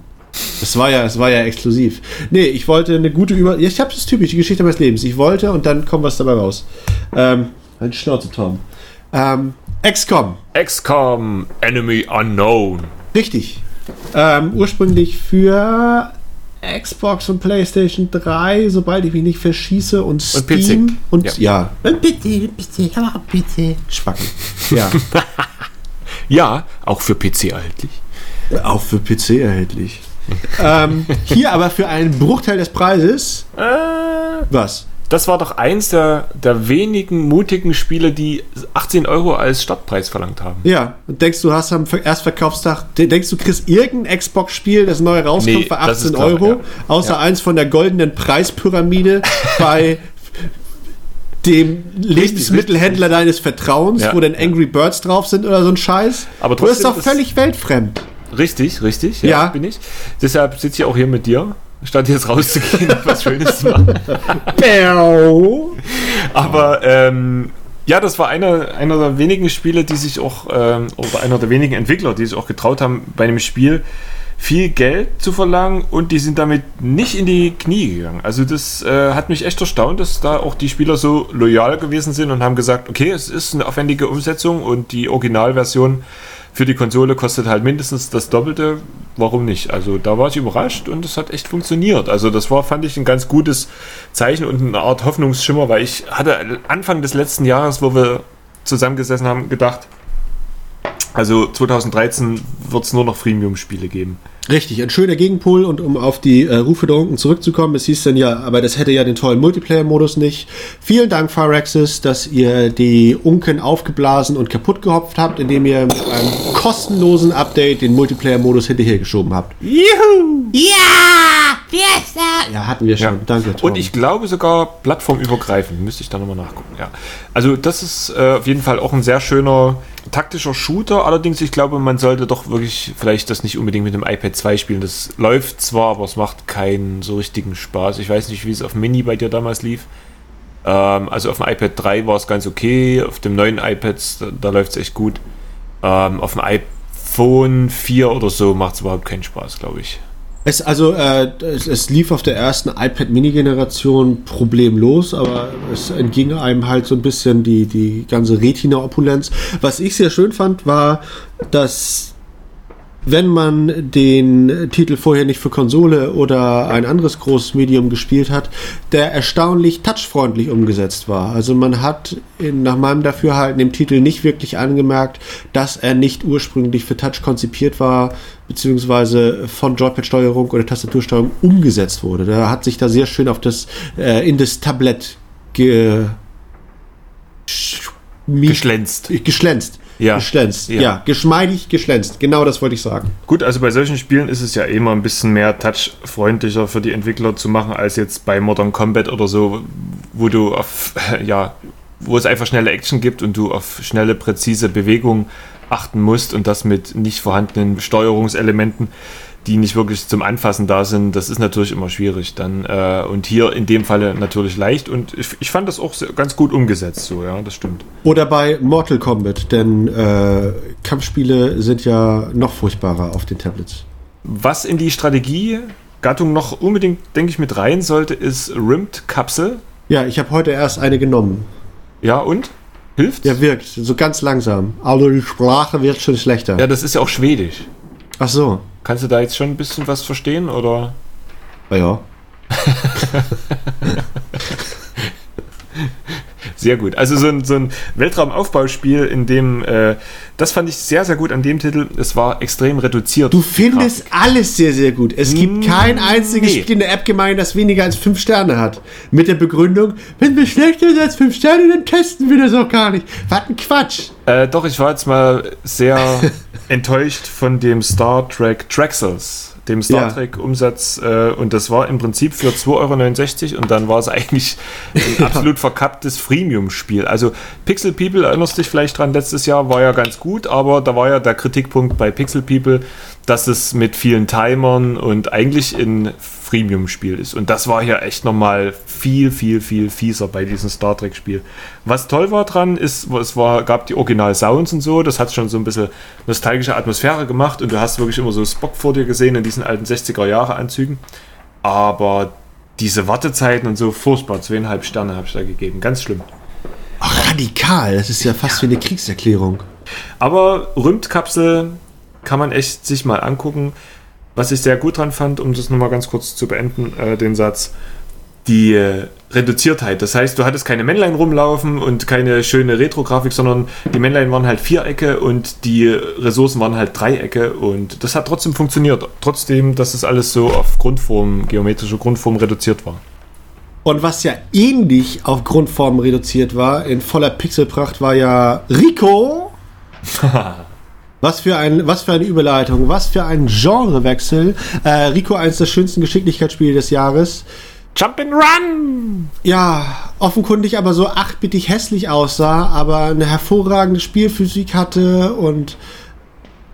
Das war ja, es war ja exklusiv. Nee, ich wollte eine gute Über... Ich habe das typisch, die Geschichte meines Lebens. Ich wollte und dann kommt was dabei raus. Ähm, ein Schnauze, Tom. Ähm, XCOM. XCOM, Enemy Unknown. Richtig. Ähm, ursprünglich für Xbox und PlayStation 3, sobald ich mich nicht verschieße und Steam und PC. Und ja. ja. Und bitte, bitte, aber bitte. Schwacken. Ja. ja, auch für PC erhältlich. Auch für PC erhältlich. ähm, hier aber für einen Bruchteil des Preises. Äh, Was? Das war doch eins der, der wenigen mutigen Spiele, die 18 Euro als Startpreis verlangt haben. Ja, und denkst du, hast am Erstverkaufstag, denkst du, kriegst irgendein Xbox-Spiel, das neu rauskommt, nee, für 18 klar, Euro, ja. außer ja. eins von der goldenen Preispyramide bei dem Lebensmittelhändler deines Vertrauens, ja. wo dann Angry Birds drauf sind oder so ein Scheiß. Aber trotzdem, du bist doch völlig weltfremd. Richtig, richtig. Ja, ja. bin ich. Deshalb sitze ich auch hier mit dir statt jetzt rauszugehen und was Schönes zu machen. Aber ähm, ja, das war einer, einer der wenigen Spiele, die sich auch, ähm, oder einer der wenigen Entwickler, die sich auch getraut haben, bei einem Spiel viel Geld zu verlangen und die sind damit nicht in die Knie gegangen. Also das äh, hat mich echt erstaunt, dass da auch die Spieler so loyal gewesen sind und haben gesagt, okay, es ist eine aufwendige Umsetzung und die Originalversion für die Konsole kostet halt mindestens das Doppelte. Warum nicht? Also da war ich überrascht und es hat echt funktioniert. Also das war, fand ich, ein ganz gutes Zeichen und eine Art Hoffnungsschimmer, weil ich hatte Anfang des letzten Jahres, wo wir zusammengesessen haben, gedacht, also 2013 wird es nur noch Freemium-Spiele geben. Richtig, ein schöner Gegenpol und um auf die äh, Rufe der Unken zurückzukommen, es hieß dann ja, aber das hätte ja den tollen Multiplayer-Modus nicht. Vielen Dank, Firaxis, dass ihr die Unken aufgeblasen und kaputt gehopft habt, indem ihr mit einem kostenlosen Update den Multiplayer-Modus hinterhergeschoben habt. Juhu! Ja! Fiesta! Ja, hatten wir schon. Ja. Danke, Tom. Und ich glaube sogar plattformübergreifend, müsste ich da nochmal nachgucken. Ja. Also das ist äh, auf jeden Fall auch ein sehr schöner taktischer Shooter. Allerdings, ich glaube, man sollte doch wirklich vielleicht das nicht unbedingt mit dem iPad 2 spielen. Das läuft zwar, aber es macht keinen so richtigen Spaß. Ich weiß nicht, wie es auf Mini bei dir damals lief. Ähm, also auf dem iPad 3 war es ganz okay. Auf dem neuen iPad, da, da läuft es echt gut. Ähm, auf dem iPhone 4 oder so macht es überhaupt keinen Spaß, glaube ich. Es, also, äh, es, es lief auf der ersten iPad Mini-Generation problemlos, aber es entging einem halt so ein bisschen die, die ganze Retina-Opulenz. Was ich sehr schön fand, war, dass wenn man den Titel vorher nicht für Konsole oder ein anderes großes Medium gespielt hat, der erstaunlich touchfreundlich umgesetzt war. Also man hat in, nach meinem Dafürhalten dem Titel nicht wirklich angemerkt, dass er nicht ursprünglich für Touch konzipiert war, beziehungsweise von Joypad-Steuerung oder Tastatursteuerung umgesetzt wurde. Da hat sich da sehr schön auf das äh, in das Tablett ge Geschlänzt. geschlänzt. Ja. Geschlänzt. Ja. Ja. geschmeidig geschlänzt. Genau das wollte ich sagen. Gut, also bei solchen Spielen ist es ja immer ein bisschen mehr touchfreundlicher für die Entwickler zu machen, als jetzt bei Modern Combat oder so, wo du auf, ja, wo es einfach schnelle Action gibt und du auf schnelle, präzise Bewegung achten musst und das mit nicht vorhandenen Steuerungselementen, die nicht wirklich zum Anfassen da sind, das ist natürlich immer schwierig dann. Äh, und hier in dem Falle natürlich leicht und ich, ich fand das auch sehr, ganz gut umgesetzt, so, ja, das stimmt. Oder bei Mortal Kombat, denn äh, Kampfspiele sind ja noch furchtbarer auf den Tablets. Was in die Strategiegattung noch unbedingt, denke ich, mit rein sollte, ist Rimmed Kapsel. Ja, ich habe heute erst eine genommen. Ja, und? Hilft? Der wirkt so ganz langsam. Also die Sprache wird schon schlechter. Ja, das ist ja auch Schwedisch. Ach so. Kannst du da jetzt schon ein bisschen was verstehen oder? Na ja. Sehr gut. Also so ein, so ein Weltraumaufbauspiel, in dem, äh, das fand ich sehr, sehr gut an dem Titel. Es war extrem reduziert. Du findest alles sehr, sehr gut. Es gibt kein einziges Nee. Spiel in der App-Gemeinde, das weniger als 5 Sterne hat. Mit der Begründung, wenn wir schlechter sind als 5 Sterne, dann testen wir das auch gar nicht. Was ein Quatsch. Äh, doch, ich war jetzt mal sehr enttäuscht von dem Star Trek Traxels, dem Star Ja. Trek Umsatz. Äh, und das war im Prinzip für 2,69 Euro und dann war es eigentlich ein absolut verkapptes Freemium-Spiel. Also Pixel People, erinnerst dich vielleicht dran, letztes Jahr war ja ganz gut, aber da war ja der Kritikpunkt bei Pixel People, dass es mit vielen Timern und eigentlich ein Freemium-Spiel ist. Und das war hier echt nochmal viel, viel, viel fieser bei diesem Star Trek-Spiel. Was toll war dran, ist, es war, gab die Original-Sounds und so, das hat schon so ein bisschen nostalgische Atmosphäre gemacht und du hast wirklich immer so Spock vor dir gesehen in diesen alten 60er-Jahre-Anzügen. Aber diese Wartezeiten und so furchtbar, zweieinhalb Sterne habe ich da gegeben. Ganz schlimm. Ach, radikal. Das ist ja fast wie eine Kriegserklärung. Aber Rümptkapsel kann man echt sich mal angucken. Was ich sehr gut dran fand, um das nochmal ganz kurz zu beenden, äh, den Satz, die äh, Reduziertheit. Das heißt, du hattest keine Männlein rumlaufen und keine schöne Retro-Grafik, sondern die Männlein waren halt Vierecke und die Ressourcen waren halt Dreiecke und das hat trotzdem funktioniert. Trotzdem, dass es alles so auf Grundform, geometrische Grundform reduziert war. Und was ja ähnlich auf Grundform reduziert war, in voller Pixelpracht, war ja Rico. Was für, ein, was für eine Überleitung, was für ein Genrewechsel. Äh, Rico, eines der schönsten Geschicklichkeitsspiele des Jahres. Jump and Run! Ja, offenkundig aber so achtbittig hässlich aussah, aber eine hervorragende Spielphysik hatte und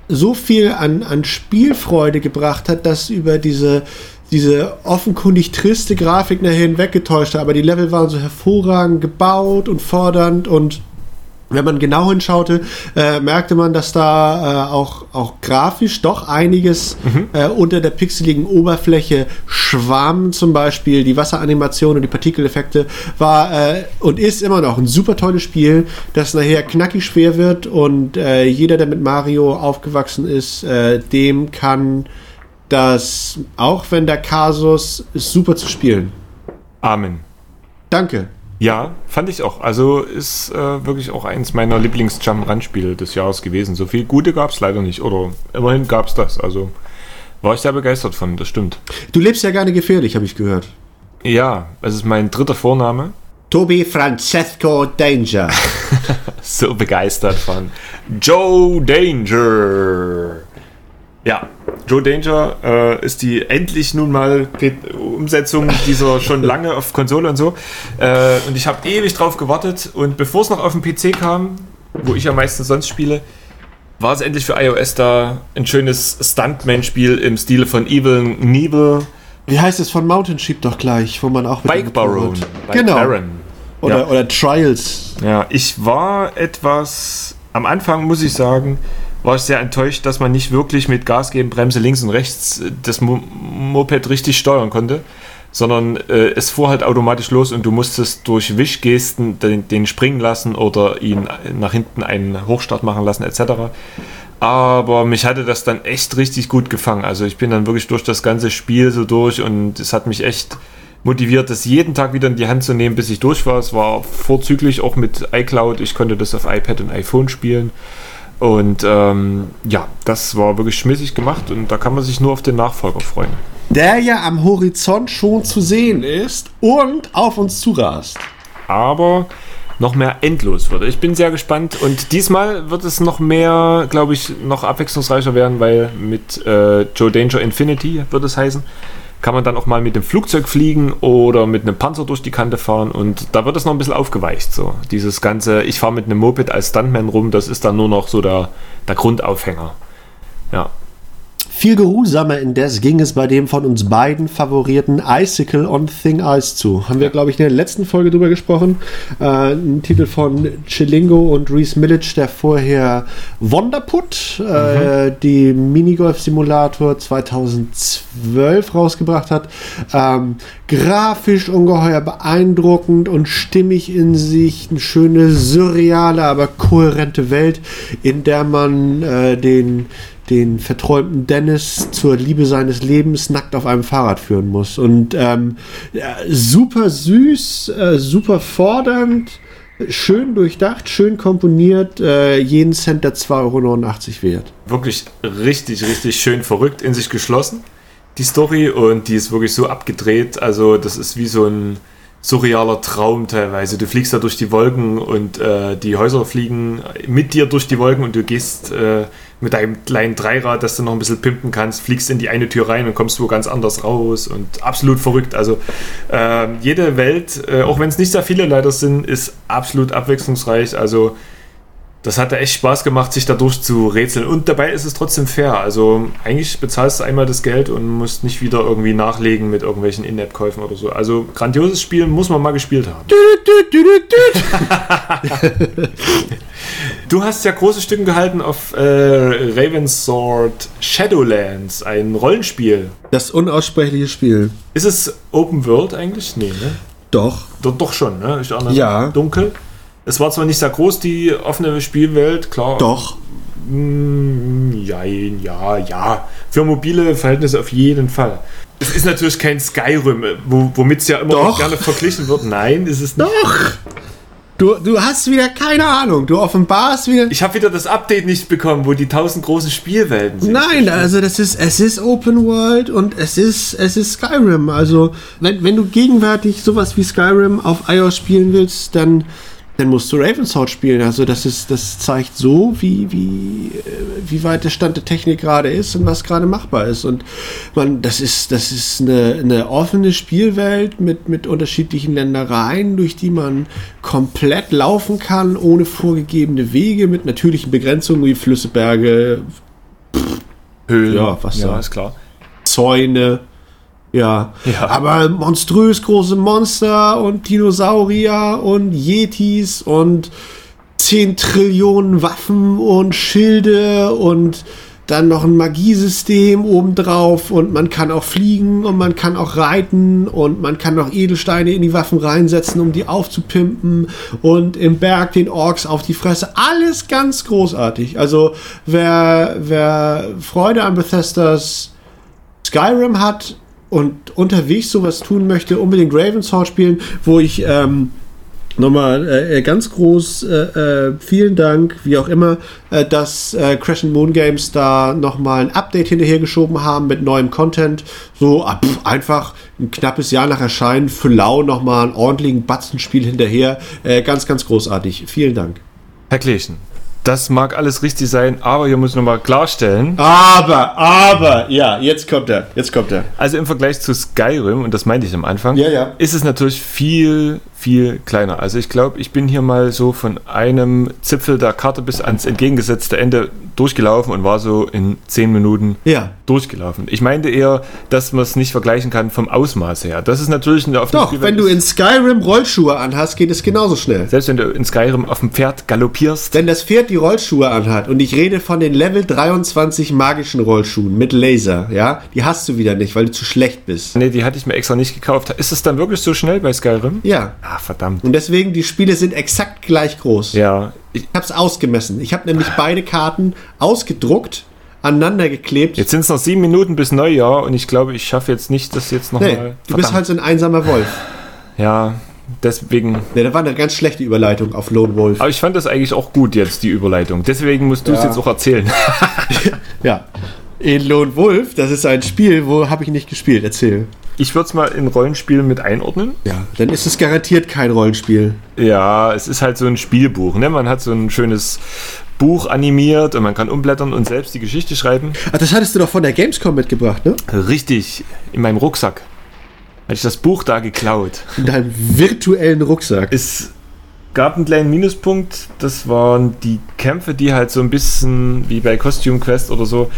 so viel an, an Spielfreude gebracht hat, dass über diese, diese offenkundig triste Grafik nachher hinweggetäuscht hat. Aber die Level waren so hervorragend gebaut und fordernd und wenn man genau hinschaute, äh, merkte man, dass da äh, auch, auch grafisch doch einiges mhm. äh, unter der pixeligen Oberfläche schwamm, zum Beispiel die Wasseranimation und die Partikeleffekte, war äh, und ist immer noch ein super tolles Spiel, das nachher knackig schwer wird und äh, jeder, der mit Mario aufgewachsen ist, äh, dem kann das, auch wenn der Kasus ist super zu spielen. Amen. Danke. Ja, fand ich auch. Also ist äh, wirklich auch eins meiner Lieblings-Jump-Run-Spiele des Jahres gewesen. So viel gute gab es leider nicht. Oder immerhin gab es das. Also war ich sehr begeistert von, das stimmt. Du lebst ja gerne gefährlich, habe ich gehört. Ja, es ist mein dritter Vorname. Tobi Francesco Danger. so begeistert von Joe Danger. Ja, Joe Danger äh, ist die endlich nun mal Umsetzung dieser schon lange auf Konsole und so. Äh, und ich habe ewig drauf gewartet. Und bevor es noch auf den PC kam, wo ich ja meistens sonst spiele, war es endlich für iOS da ein schönes Stuntman-Spiel im Stile von Evil Knievel. Wie heißt es von Mountain Sheep doch gleich, wo man auch Bike Baron. Bike genau. Baron. Oder, ja. oder Trials. Ja, ich war etwas am Anfang, muss ich sagen, war ich sehr enttäuscht, dass man nicht wirklich mit Gas geben, Bremse links und rechts äh, das Mo Moped richtig steuern konnte, sondern äh, es fuhr halt automatisch los und du musstest durch Wischgesten den, den springen lassen oder ihn nach hinten einen Hochstart machen lassen etc. Aber mich hatte das dann echt richtig gut gefangen. Also ich bin dann wirklich durch das ganze Spiel so durch und es hat mich echt motiviert, das jeden Tag wieder in die Hand zu nehmen, bis ich durch war. Es war vorzüglich auch mit iCloud. Ich konnte das auf iPad und iPhone spielen. Und ähm, ja, das war wirklich schmissig gemacht und da kann man sich nur auf den Nachfolger freuen. Der ja am Horizont schon zu sehen ist und auf uns zurast. Aber noch mehr endlos wird. Ich bin sehr gespannt und diesmal wird es noch mehr, glaube ich, noch abwechslungsreicher werden, weil mit äh, Joe Danger Infinity wird es heißen kann man dann auch mal mit dem Flugzeug fliegen oder mit einem Panzer durch die Kante fahren und da wird es noch ein bisschen aufgeweicht. So. Dieses ganze, ich fahre mit einem Moped als Stuntman rum, das ist dann nur noch so der, der Grundaufhänger. Ja. Viel geruhsamer indes ging es bei dem von uns beiden favorierten Icicle on Thing Ice zu. Haben wir, glaube ich, in der letzten Folge drüber gesprochen. Äh, ein Titel von Chilingo und Reese Millage, der vorher Wonderput, äh, mhm. die Minigolf-Simulator 2012 rausgebracht hat. Ähm, grafisch ungeheuer beeindruckend und stimmig in sich. Eine schöne, surreale, aber kohärente Welt, in der man äh, den den verträumten Dennis zur Liebe seines Lebens nackt auf einem Fahrrad führen muss. Und ähm, super süß, äh, super fordernd, schön durchdacht, schön komponiert, äh, jeden Cent der 2,89 Euro wert. Wirklich richtig, richtig schön verrückt, in sich geschlossen, die Story. Und die ist wirklich so abgedreht. Also, das ist wie so ein surrealer Traum teilweise. Du fliegst da durch die Wolken und äh, die Häuser fliegen mit dir durch die Wolken und du gehst äh, mit deinem kleinen Dreirad, das du noch ein bisschen pimpen kannst, fliegst in die eine Tür rein und kommst wo ganz anders raus und absolut verrückt. Also äh, jede Welt, äh, auch wenn es nicht sehr viele leider sind, ist absolut abwechslungsreich. Also das hat echt Spaß gemacht, sich dadurch zu rätseln. Und dabei ist es trotzdem fair. Also eigentlich bezahlst du einmal das Geld und musst nicht wieder irgendwie nachlegen mit irgendwelchen In-App-Käufen oder so. Also grandioses Spiel muss man mal gespielt haben. du hast ja große Stücken gehalten auf äh, Raven's Sword Shadowlands, ein Rollenspiel. Das unaussprechliche Spiel. Ist es Open World eigentlich? Nee, ne? Doch. Doch, doch schon, ne? Ist ja. Dunkel. Es war zwar nicht sehr groß, die offene Spielwelt, klar. Doch. Mm, ja, ja, ja. Für mobile Verhältnisse auf jeden Fall. Es ist natürlich kein Skyrim, womit es ja immer Doch. gerne verglichen wird. Nein, ist es nicht. Doch! Du, du hast wieder keine Ahnung. Du offenbarst wieder. Ich habe wieder das Update nicht bekommen, wo die tausend großen Spielwelten sind. Nein, also das ist, es ist Open World und es ist, es ist Skyrim. Also, wenn, wenn du gegenwärtig sowas wie Skyrim auf iOS spielen willst, dann dann musst du Ravensword spielen. Also das ist, das zeigt so, wie, wie, äh, wie weit der Stand der Technik gerade ist und was gerade machbar ist. Und man, das ist, das ist eine, eine offene Spielwelt mit, mit unterschiedlichen Ländereien, durch die man komplett laufen kann, ohne vorgegebene Wege, mit natürlichen Begrenzungen wie Flüsse, Berge, Höhlen. Ja, was ja, da. ist klar. Zäune. Ja. ja. Aber monströs große Monster und Dinosaurier und Yetis und 10 Trillionen Waffen und Schilde und dann noch ein Magiesystem obendrauf und man kann auch fliegen und man kann auch reiten und man kann noch Edelsteine in die Waffen reinsetzen, um die aufzupimpen und im Berg den Orks auf die Fresse. Alles ganz großartig. Also wer, wer Freude an Bethesdas Skyrim hat und unterwegs sowas tun möchte, unbedingt Ravensward spielen, wo ich ähm, Nochmal äh, äh, ganz groß äh, äh, vielen Dank, wie auch immer, äh, dass äh, Crash and Moon Games da nochmal ein Update hinterhergeschoben haben mit neuem Content. So ah, pff, einfach ein knappes Jahr nach Erscheinen für Lau nochmal einen ordentlichen Batzenspiel hinterher. Äh, ganz, ganz großartig. Vielen Dank. Herr Kleeschen, das mag alles richtig sein, aber hier muss ich nochmal klarstellen. Aber, aber, ja, jetzt kommt er, jetzt kommt er. Also im Vergleich zu Skyrim, und das meinte ich am Anfang, Ja, ja. ist es natürlich viel, viel kleiner. Also ich glaube, ich bin hier mal so von einem Zipfel der Karte bis ans entgegengesetzte Ende durchgelaufen und war so in zehn Minuten Ja. durchgelaufen. Ich meinte eher, dass man es nicht vergleichen kann vom Ausmaß her. Das ist natürlich eine auf Doch, wenn du in Skyrim Rollschuhe anhast, geht es genauso schnell. selbst wenn du in Skyrim auf dem Pferd galoppierst, Wenn das Pferd die Rollschuhe anhat, und ich rede von den Level 23 magischen Rollschuhen mit Laser, ja, die hast du wieder nicht, weil du zu schlecht bist. nee, die hatte ich mir extra nicht gekauft. Ist es dann wirklich so schnell bei Skyrim? Ja. Ah, verdammt. Und deswegen, die Spiele sind exakt gleich groß. Ja, ich, Ich hab's ausgemessen. Ich habe nämlich beide Karten ausgedruckt, aneinander geklebt. jetzt sind es noch sieben Minuten bis Neujahr und ich glaube, ich schaffe jetzt nicht, das jetzt nochmal. nee, du bist halt so ein einsamer Wolf. Ja, deswegen. Nee, da war eine ganz schlechte Überleitung auf Lone Wolf. Aber ich fand das eigentlich auch gut jetzt, die Überleitung. Deswegen musst du es Ja. jetzt auch erzählen. Ja. In Lone Wolf, das ist ein Spiel, wo habe ich nicht gespielt. Erzähl. Ich würde es mal in Rollenspielen mit einordnen. Ja. Dann ist es garantiert kein Rollenspiel. Ja, es ist halt so ein Spielbuch. Ne? Man hat so ein schönes Buch animiert und man kann umblättern und selbst die Geschichte schreiben. Ach, das hattest du doch von der Gamescom mitgebracht, ne? Richtig, in meinem Rucksack. Hatte ich das Buch da geklaut. In deinem virtuellen Rucksack. Es gab einen kleinen Minuspunkt. Das waren die Kämpfe, die halt so ein bisschen wie bei Costume Quest oder so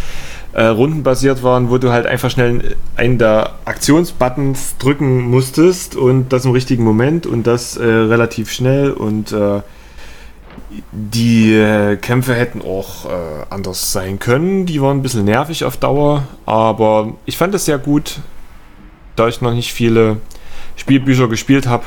äh, rundenbasiert waren, wo du halt einfach schnell einen der Aktionsbuttons drücken musstest und das im richtigen Moment und das äh, relativ schnell und äh, die äh, Kämpfe hätten auch äh, anders sein können. Die waren ein bisschen nervig auf Dauer, aber ich fand es sehr gut, da ich noch nicht viele Spielbücher gespielt habe,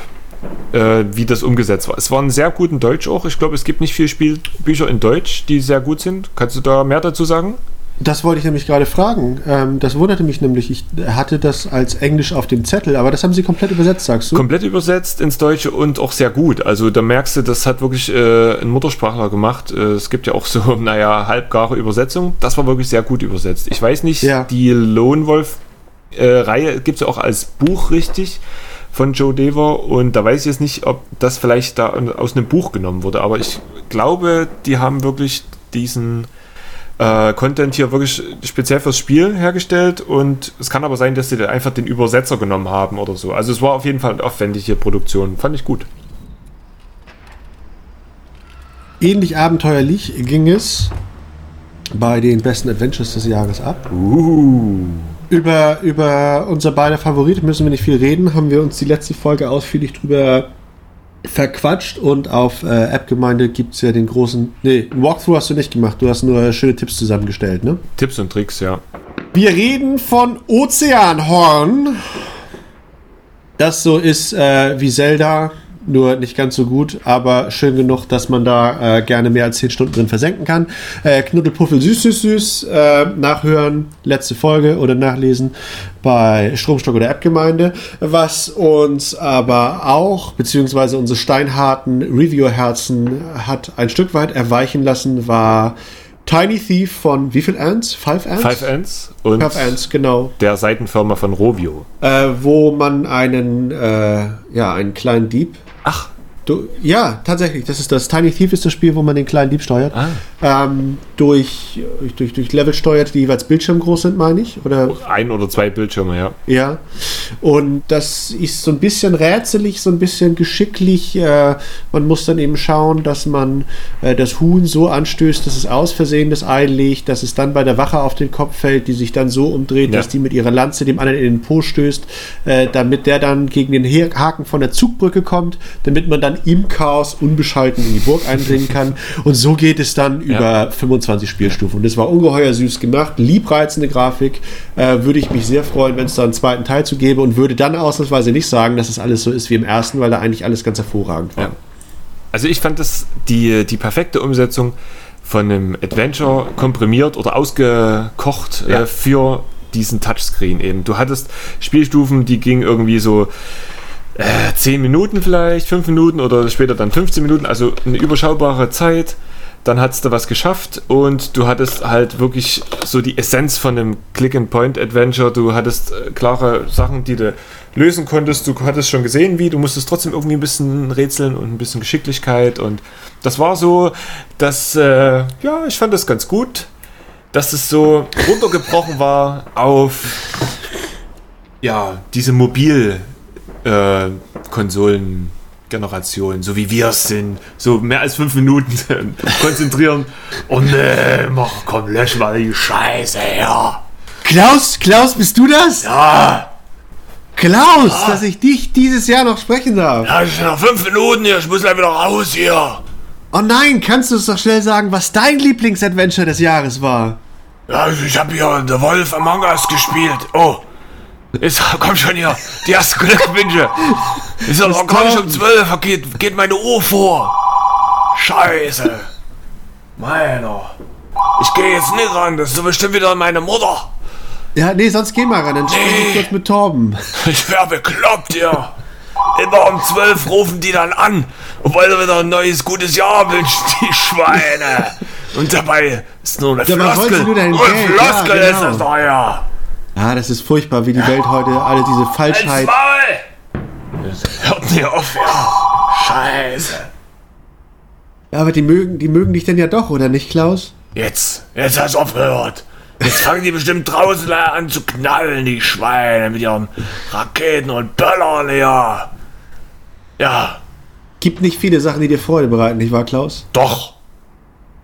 äh, wie das umgesetzt war. Es war ein sehr gut in Deutsch auch. Ich glaube, es gibt nicht viele Spielbücher in Deutsch, die sehr gut sind. Kannst du da mehr dazu sagen? Das wollte ich nämlich gerade fragen. Ähm, das wunderte mich nämlich. Ich hatte das als Englisch auf dem Zettel, aber das haben sie komplett übersetzt, sagst du? Komplett übersetzt ins Deutsche und auch sehr gut. Also da merkst du, das hat wirklich äh, ein Muttersprachler gemacht. Äh, es gibt ja auch so, naja, halbgare Übersetzung. Das war wirklich sehr gut übersetzt. Ich weiß nicht, Ja. die Lone Wolf-Reihe gibt es ja auch als Buch richtig von Joe Dever und da weiß ich jetzt nicht, ob das vielleicht da aus einem Buch genommen wurde, aber ich glaube, die haben wirklich diesen äh, Content hier wirklich speziell fürs Spiel hergestellt und es kann aber sein, dass sie einfach den Übersetzer genommen haben oder so. Also es war auf jeden Fall eine aufwendige Produktion. Fand ich gut. Ähnlich abenteuerlich ging es bei den besten Adventures des Jahres ab. Uh. Über, über unser beide Favorit müssen wir nicht viel reden, haben wir uns die letzte Folge ausführlich drüber verquatscht und auf äh, App-Gemeinde gibt es ja den großen. Nee, einen Walkthrough hast du nicht gemacht, du hast nur schöne Tipps zusammengestellt, ne? Tipps und Tricks, ja. Wir reden von Ozeanhorn. Das so ist äh, wie Zelda, nur nicht ganz so gut, aber schön genug, dass man da äh, gerne mehr als 10 Stunden drin versenken kann. Äh, Knuddelpuffel süß, süß, süß. Äh, nachhören, letzte Folge oder nachlesen bei Stromstock oder App-Gemeinde. Was uns aber auch, beziehungsweise unsere steinharten Reviewer-Herzen hat ein Stück weit erweichen lassen, war Tiny Thief von wie viel Ants? Five Ants? Five Ends und Five Ants, genau. der Seitenfirma von Rovio. Äh, wo man einen, äh, ja, einen kleinen Dieb. Ach, Du, ja, tatsächlich. Das ist das Tiny Thief ist das Spiel, wo man den kleinen Dieb steuert. Ah. Ähm, durch, durch, durch Level steuert, die jeweils bildschirmgroß sind, meine ich. Oder ein oder zwei Bildschirme, ja. ja. Und das ist so ein bisschen rätselig, so ein bisschen geschicklich. Äh, man muss dann eben schauen, dass man äh, das Huhn so anstößt, dass es aus Versehen das Ei legt, dass es dann bei der Wache auf den Kopf fällt, die sich dann so umdreht, Ja. dass die mit ihrer Lanze dem anderen in den Po stößt, äh, damit der dann gegen den Haken von der Zugbrücke kommt, damit man dann dann im Chaos unbeschalten in die Burg eindringen kann. Und so geht es dann über Ja. 25 Spielstufen. Und das war ungeheuer süß gemacht, liebreizende Grafik. Äh, würde ich mich sehr freuen, wenn es da einen zweiten Teil zu gäbe und würde dann ausnahmsweise nicht sagen, dass es alles so ist wie im ersten, weil da eigentlich alles ganz hervorragend war. Ja. Also ich fand das die, die perfekte Umsetzung von einem Adventure komprimiert oder ausgekocht Ja. äh, für diesen Touchscreen eben. Du hattest Spielstufen, die gingen irgendwie so äh, 10 Minuten vielleicht, 5 Minuten oder später dann 15 Minuten, also eine überschaubare Zeit. Dann hattest du was geschafft und du hattest halt wirklich so die Essenz von einem Click-and-Point-Adventure. Du hattest äh, klare Sachen, die du lösen konntest. Du hattest schon gesehen, wie. Du musstest trotzdem irgendwie ein bisschen rätseln und ein bisschen Geschicklichkeit. Und das war so, dass, äh, ja, ich fand das ganz gut, dass es so runtergebrochen war auf, ja, diese Mobil- äh, Konsolen-Generation, so wie wir es sind, so mehr als fünf Minuten konzentrieren. Oh ne, mach, komm, lösch mal die Scheiße her. Klaus, Klaus, bist du das? Ja, Klaus, dass ich dich dieses Jahr noch sprechen darf. ja, ich noch fünf Minuten hier, ich muss gleich wieder raus hier. Oh nein, kannst du uns doch schnell sagen, was dein Lieblingsadventure des Jahres war? Ja, ich habe hier The Wolf Among Us gespielt. Oh, jetzt komm schon hier, die ersten Glückwünsche. Ist ja noch gar nicht um zwölf, geht, geht meine Uhr vor. Scheiße. Meiner. Ich gehe jetzt nicht ran, das ist doch bestimmt wieder meine Mutter. Ja, nee, sonst geh mal ran, dann spreche ich kurz mit Torben. Ich wär bekloppt hier. Immer um zwölf rufen die dann an und wollen wieder ein neues gutes Jahr wünschen, die Schweine. Und dabei ist nur eine Ja, Floskel. nur? Floskel Ja, ist genau. das doch ja. Ah, das ist furchtbar, wie die Welt heute alle diese Falschheit. Hört nicht auf, ja. Scheiße. Ja, aber die mögen, die mögen dich denn ja doch, oder nicht, Klaus? Jetzt, jetzt hast du aufgehört. Jetzt fangen die bestimmt draußen an zu knallen, die Schweine, mit ihren Raketen und Böllern hier. Ja, Gibt nicht viele Sachen, die dir Freude bereiten, nicht wahr, Klaus? doch.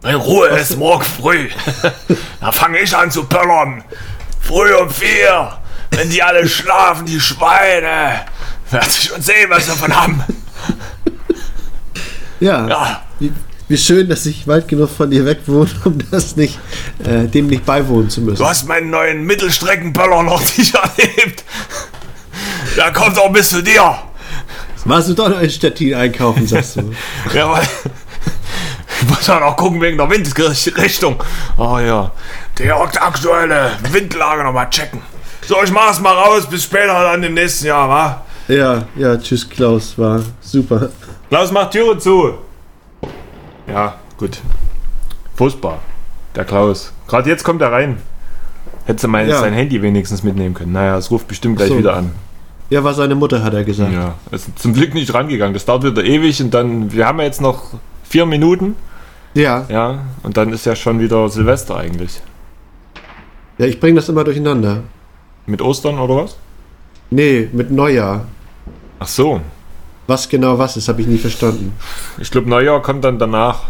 Wenn Ruhe ist, morgen früh. da fange ich an zu böllern. Früh um vier. Wenn die alle schlafen, die Schweine. Werd ich schon sehen, was sie davon haben. Ja. Ja. Wie, wie schön, dass ich weit genug von dir weg wohne, um das nicht, äh, dem nicht beiwohnen zu müssen. Du hast meinen neuen Mittelstreckenböller noch nicht erlebt. Der kommt auch bis zu dir. Warst du doch noch in Stettin einkaufen, sagst du. Ja, weil. Ich muss ja noch gucken wegen der Windrichtung. Oh ja. Die aktuelle Windlage nochmal checken. So, ich mach's mal raus. Bis später dann im nächsten Jahr, wa? ja, ja, tschüss, Klaus, war super. Klaus, mach Türe zu. Ja, gut. Furchtbar. Der Klaus. Gerade jetzt kommt er rein. Hätte mein, Ja. sein Handy wenigstens mitnehmen können. Naja, es ruft bestimmt gleich So. wieder an. Ja, war seine Mutter, hat er gesagt. Ja, ist zum Glück nicht rangegangen. Das dauert wieder ewig und dann, wir haben ja jetzt noch vier Minuten, Ja, ja, und dann ist ja schon wieder Silvester eigentlich. Ja ich bringe das immer durcheinander. Mit Ostern oder was? Nee, mit Neujahr. Ach so. Was genau was ist, habe ich nie verstanden. Ich glaube, Neujahr kommt dann danach.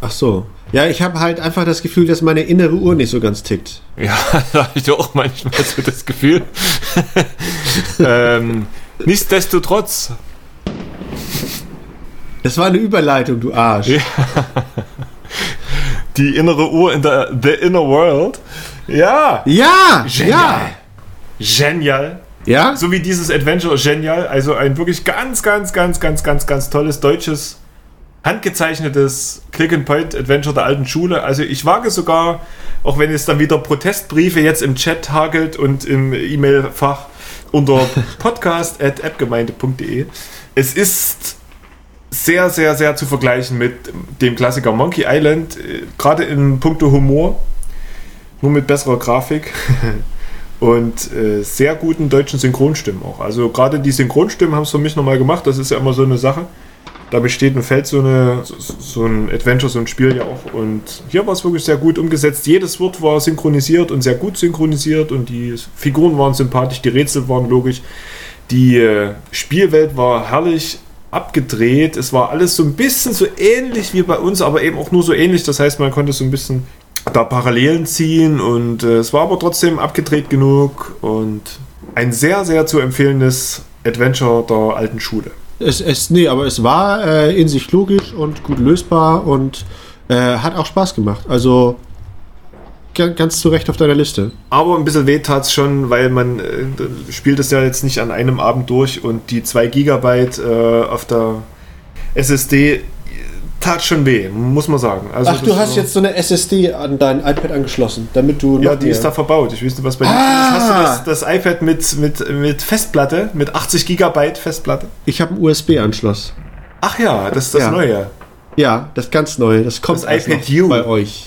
Ach so. Ja, ich habe halt einfach das Gefühl, dass meine innere Uhr nicht so ganz tickt. Ja, da habe ich auch manchmal so das Gefühl. ähm, nichtsdestotrotz, Das war eine Überleitung, du Arsch. Ja. die innere Uhr in der The Inner World. Ja, Ja, genial. Genial. ja. Ja? So wie dieses Adventure genial. Also ein wirklich ganz, ganz, ganz, ganz, ganz, ganz tolles deutsches, handgezeichnetes Click-and-Point-Adventure der alten Schule. Also ich wage sogar, auch wenn es dann wieder Protestbriefe jetzt im Chat hagelt und im E-Mail-Fach unter podcast.appgemeinde.de. Es ist sehr, sehr, sehr zu vergleichen mit dem Klassiker Monkey Island, äh, gerade in puncto Humor, nur mit besserer Grafik und äh, sehr guten deutschen Synchronstimmen auch. Also gerade die Synchronstimmen haben es für mich nochmal gemacht, das ist ja immer so eine Sache. Da besteht und fällt so, eine, so ein Adventure, so ein Spiel ja auch. Und hier war es wirklich sehr gut umgesetzt. Jedes Wort war synchronisiert und sehr gut synchronisiert und die Figuren waren sympathisch, die Rätsel waren logisch. Die äh, Spielwelt war herrlich abgedreht. Es war alles so ein bisschen so ähnlich wie bei uns, aber eben auch nur so ähnlich. Das heißt, man konnte so ein bisschen da Parallelen ziehen und äh, es war aber trotzdem abgedreht genug und ein sehr, sehr zu empfehlendes Adventure der alten Schule. Es, es, nee, aber es war äh, in sich logisch und gut lösbar und äh, hat auch Spaß gemacht. Also ga- ganz zu Recht auf deiner Liste. Aber ein bisschen weh tat es schon, weil man äh, spielt es ja jetzt nicht an einem Abend durch und die 2 Gigabyte äh, auf der SSD tat schon weh, muss man sagen. Also Ach, du hast jetzt so eine SSD an dein iPad angeschlossen, damit du Ja, die mehr- ist da verbaut. Ich nicht, was bei dir Ah! ist. Hast du das, das iPad mit, mit, mit Festplatte, mit 80 Gigabyte Festplatte? Ich habe einen USB-Anschluss. Ach ja, das ist das Ja. Neue. Ja, das ganz neue. Das kommt Das iPad noch U. bei euch.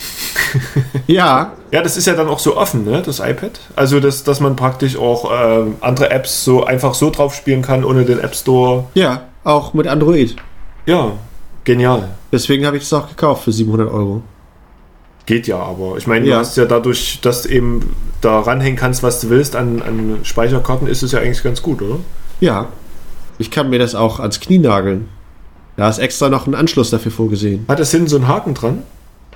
ja, Ja, das ist ja dann auch so offen, ne, das iPad. Also, das, dass man praktisch auch äh, andere Apps so einfach so drauf spielen kann, ohne den App Store. ja, auch mit Android. Ja, genial. Deswegen habe ich das auch gekauft für 700 Euro. Geht ja, aber ich meine, Ja. du hast ja dadurch, dass du eben da ranhängen kannst, was du willst an, an Speicherkarten, ist es ja eigentlich ganz gut, oder? Ja, ich kann mir das auch ans Knie nageln. Da ist extra noch ein Anschluss dafür vorgesehen. Hat das hinten so einen Haken dran?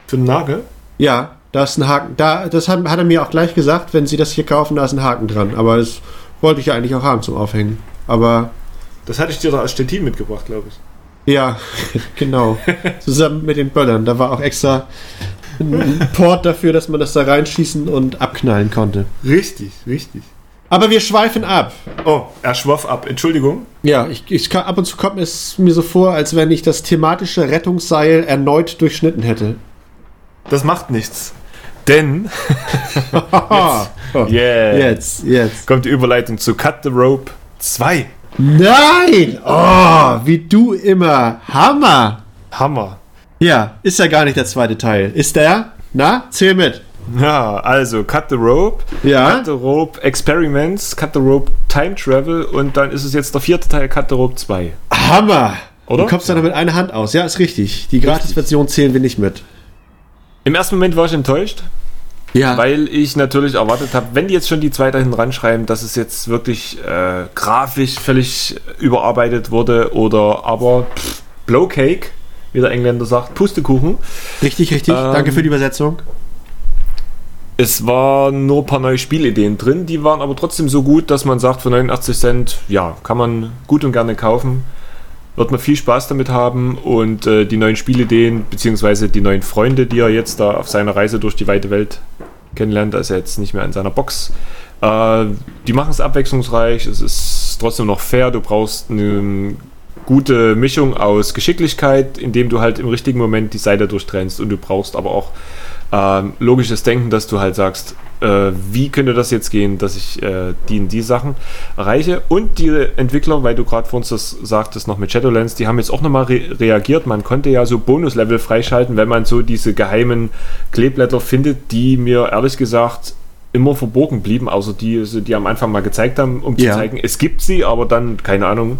Für den Nagel? Ja, da ist ein Haken. Da, das hat, hat er mir auch gleich gesagt, wenn Sie das hier kaufen, da ist ein Haken dran. Aber das wollte ich ja eigentlich auch haben zum Aufhängen. Aber Das hatte ich dir da als Stettin mitgebracht, glaube ich. Ja, genau. Zusammen mit den Böllern. Da war auch extra ein Port dafür, dass man das da reinschießen und abknallen konnte. Richtig, richtig. Aber wir schweifen ab. Oh, er schwaff ab. Entschuldigung. Ja, ich, ich kann, ab und zu kommt es mir so vor, als wenn ich das thematische Rettungsseil erneut durchschnitten hätte. Das macht nichts. Denn Haha. Oh, Yeah. Jetzt, jetzt. kommt die Überleitung zu Cut the Rope 2. Nein! Oh, wie du immer. Hammer! Hammer. Ja, ist ja gar nicht der zweite Teil. Ist der? Na, zähl mit. Ja, also Cut the Rope, Ja. Cut the Rope Experiments, Cut the Rope Time Travel und dann ist es jetzt der vierte Teil Cut the Rope 2. Hammer! Oder? Du kommst dann mit einer Hand aus. Ja, ist richtig. Die Gratis-Version zählen wir nicht mit. Im ersten Moment war ich enttäuscht, Ja. weil ich natürlich erwartet habe, wenn die jetzt schon die zwei dahin ranschreiben, dass es jetzt wirklich äh, grafisch völlig überarbeitet wurde oder aber pff, Blowcake, wie der Engländer sagt, Pustekuchen. richtig, richtig. Ähm, Danke für die Übersetzung. Es waren nur ein paar neue Spielideen drin, die waren aber trotzdem so gut, dass man sagt, für 89 Cent, ja, kann man gut und gerne kaufen. Wird man viel Spaß damit haben und äh, die neuen Spielideen, beziehungsweise die neuen Freunde, die er jetzt da auf seiner Reise durch die weite Welt kennenlernt, da ist er jetzt nicht mehr in seiner Box. Äh, die machen es abwechslungsreich, es ist trotzdem noch fair, du brauchst eine gute Mischung aus Geschicklichkeit, indem du halt im richtigen Moment die Seite durchtrennst und du brauchst aber auch ähm, logisches Denken, dass du halt sagst, äh, wie könnte das jetzt gehen, dass ich äh, die in die Sachen erreiche. Und die Entwickler, weil du gerade vor uns das sagtest, noch mit Shadowlands, die haben jetzt auch nochmal re reagiert. Man konnte ja so Bonuslevel freischalten, wenn man so diese geheimen Kleeblätter findet, die mir ehrlich gesagt immer verborgen blieben, außer die, die am Anfang mal gezeigt haben, um Ja. zu zeigen, es gibt sie, aber dann, keine Ahnung,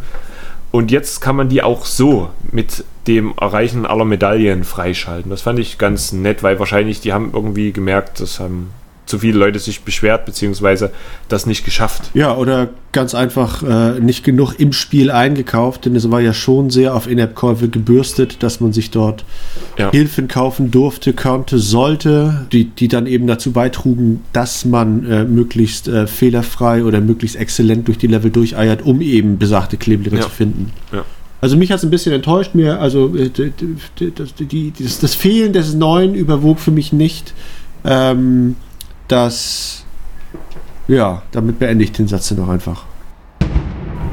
und jetzt kann man die auch so mit dem Erreichen aller Medaillen freischalten. Das fand ich ganz nett, weil wahrscheinlich die haben irgendwie gemerkt, das haben zu viele Leute sich beschwert, beziehungsweise das nicht geschafft. Ja, oder ganz einfach äh, nicht genug im Spiel eingekauft, denn es war ja schon sehr auf In-App-Käufe gebürstet, dass man sich dort Ja. Hilfen kaufen durfte, konnte, sollte, die, die dann eben dazu beitrugen, dass man äh, möglichst äh, fehlerfrei oder möglichst exzellent durch die Level durcheiert, um eben besagte Kleeblätter Ja. zu finden. Ja. Also mich hat es ein bisschen enttäuscht, mir, also äh, das, die, das, das Fehlen des Neuen überwog für mich nicht. Ähm, das, ja, damit beende ich den Satz dann auch einfach.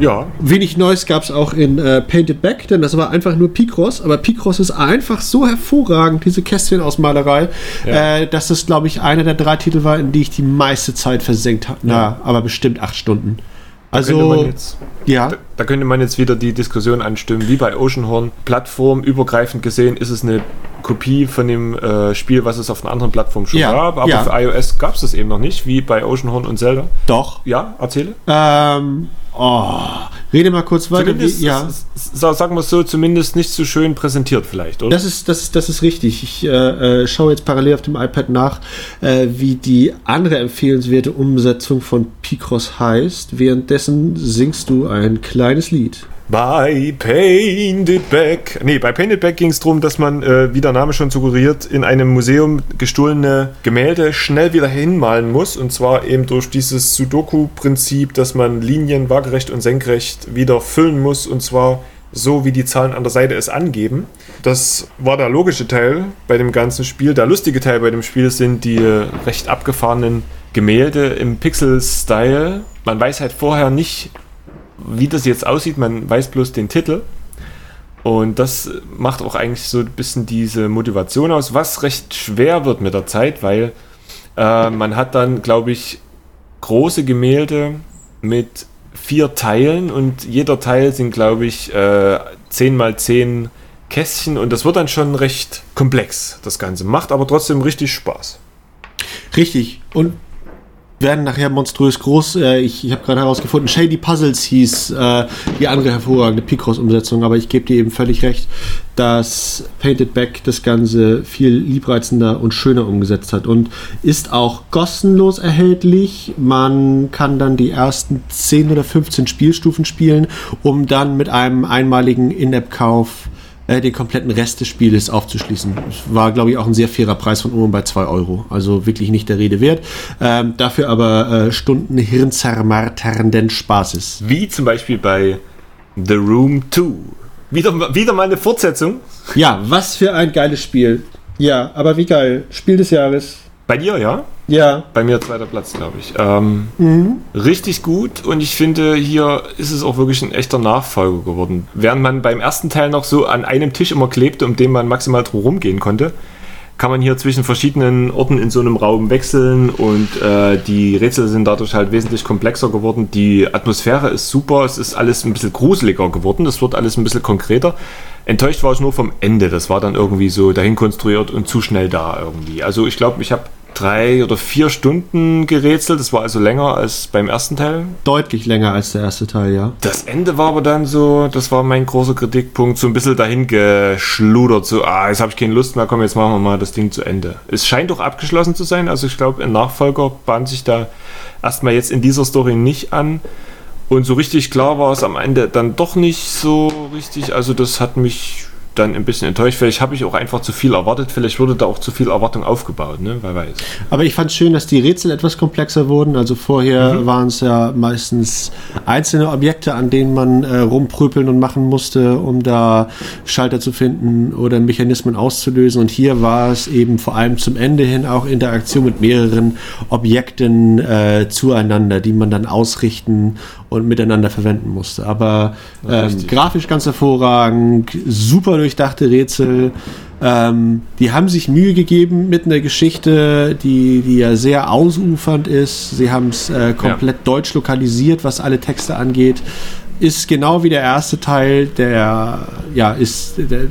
Ja, Wenig Neues gab es auch in äh, Painted Back, denn das war einfach nur Picross. Aber Picross ist einfach so hervorragend, diese Kästchen aus Malerei, Ja. äh, dass das, glaube ich, einer der drei Titel war, in die ich die meiste Zeit versenkt habe. Na, Ja. aber bestimmt acht Stunden. Also, jetzt, ja, da, da könnte man jetzt wieder die Diskussion anstimmen, wie bei Oceanhorn. Plattformübergreifend gesehen ist es eine Kopie von dem äh, Spiel, was es auf einer anderen Plattform schon Ja, gab, aber ja. für iOS gab es das eben noch nicht, wie bei Oceanhorn und Zelda. doch. Ja, erzähle. Ähm, oh, rede mal kurz weiter. Zumindest, Wie, ja. sagen wir es so, zumindest nicht so schön präsentiert vielleicht, oder? Das ist, das, das ist richtig. Ich äh, äh, schaue jetzt parallel auf dem iPad nach, äh, wie die andere empfehlenswerte Umsetzung von Picross heißt. Währenddessen singst du ein kleines Lied. Bei Painted Back. Nee, bei Painted Back ging es darum, dass man, äh, wie der Name schon suggeriert, in einem Museum gestohlene Gemälde schnell wieder hinmalen muss. Und zwar eben durch dieses Sudoku-Prinzip, dass man Linien waagerecht und senkrecht wieder füllen muss. Und zwar so wie die Zahlen an der Seite es angeben. Das war der logische Teil bei dem ganzen Spiel. Der lustige Teil bei dem Spiel sind die recht abgefahrenen Gemälde im Pixel-Style. Man weiß halt vorher nicht, wie das jetzt aussieht, man weiß bloß den Titel. Und das macht auch eigentlich so ein bisschen diese Motivation aus, was recht schwer wird mit der Zeit, weil äh, man hat dann, glaube ich, große Gemälde mit vier Teilen und jeder Teil sind, glaube ich, äh, 10 mal 10 Kästchen und das wird dann schon recht komplex, das Ganze. Macht aber trotzdem richtig Spaß. Richtig. Und werden nachher monströs groß. Äh, ich ich habe gerade herausgefunden, Shady Puzzles hieß äh, die andere hervorragende Picross-Umsetzung, aber ich gebe dir eben völlig recht, dass Painted Back das Ganze viel liebreizender und schöner umgesetzt hat und ist auch kostenlos erhältlich. Man kann dann die ersten 10 oder 15 Spielstufen spielen, um dann mit einem einmaligen In-App-Kauf äh, den kompletten Rest des Spieles aufzuschließen. War, glaube ich, auch ein sehr fairer Preis von um bei 2 Euro. Also wirklich nicht der Rede wert. Ähm, dafür aber äh, Stunden hirnzermarternden Spaßes. Wie zum Beispiel bei The Room 2. Wieder, wieder mal eine Fortsetzung. Ja, was für ein geiles Spiel. Ja, aber wie geil. Spiel des Jahres. Bei dir, ja? Ja. Bei mir zweiter Platz, glaube ich. Ähm, mhm. Richtig gut und ich finde, hier ist es auch wirklich ein echter Nachfolger geworden. Während man beim ersten Teil noch so an einem Tisch immer klebte, um den man maximal drum rumgehen konnte, kann man hier zwischen verschiedenen Orten in so einem Raum wechseln und äh, die Rätsel sind dadurch halt wesentlich komplexer geworden. Die Atmosphäre ist super, es ist alles ein bisschen gruseliger geworden, es wird alles ein bisschen konkreter. Enttäuscht war ich nur vom Ende, das war dann irgendwie so dahin konstruiert und zu schnell da irgendwie. Also ich glaube, ich habe drei oder vier Stunden gerätselt. Das war also länger als beim ersten Teil. Deutlich länger als der erste Teil, ja. Das Ende war aber dann so, das war mein großer Kritikpunkt, so ein bisschen dahin geschludert. So, ah, jetzt habe ich keine Lust mehr, komm, jetzt machen wir mal das Ding zu Ende. Es scheint doch abgeschlossen zu sein. Also ich glaube, ein Nachfolger bahnt sich da erstmal jetzt in dieser Story nicht an. Und so richtig klar war es am Ende dann doch nicht so richtig. Also das hat mich dann ein bisschen enttäuscht. Vielleicht habe ich auch einfach zu viel erwartet. Vielleicht wurde da auch zu viel Erwartung aufgebaut, ne? Wer weiß. Aber ich fand es schön, dass die Rätsel etwas komplexer wurden. Also vorher mhm. waren es ja meistens einzelne Objekte, an denen man äh, rumpröpeln und machen musste, um da Schalter zu finden oder Mechanismen auszulösen. Und hier war es eben vor allem zum Ende hin auch Interaktion mit mehreren Objekten äh, zueinander, die man dann ausrichten und miteinander verwenden musste. Aber ähm, grafisch ganz hervorragend, super durchdachte Rätsel. Ähm, die haben sich Mühe gegeben mit einer Geschichte, die, die ja sehr ausufernd ist. Sie haben es äh, komplett ja. deutsch lokalisiert, was alle Texte angeht. Ist genau wie der erste Teil, der ja ist der,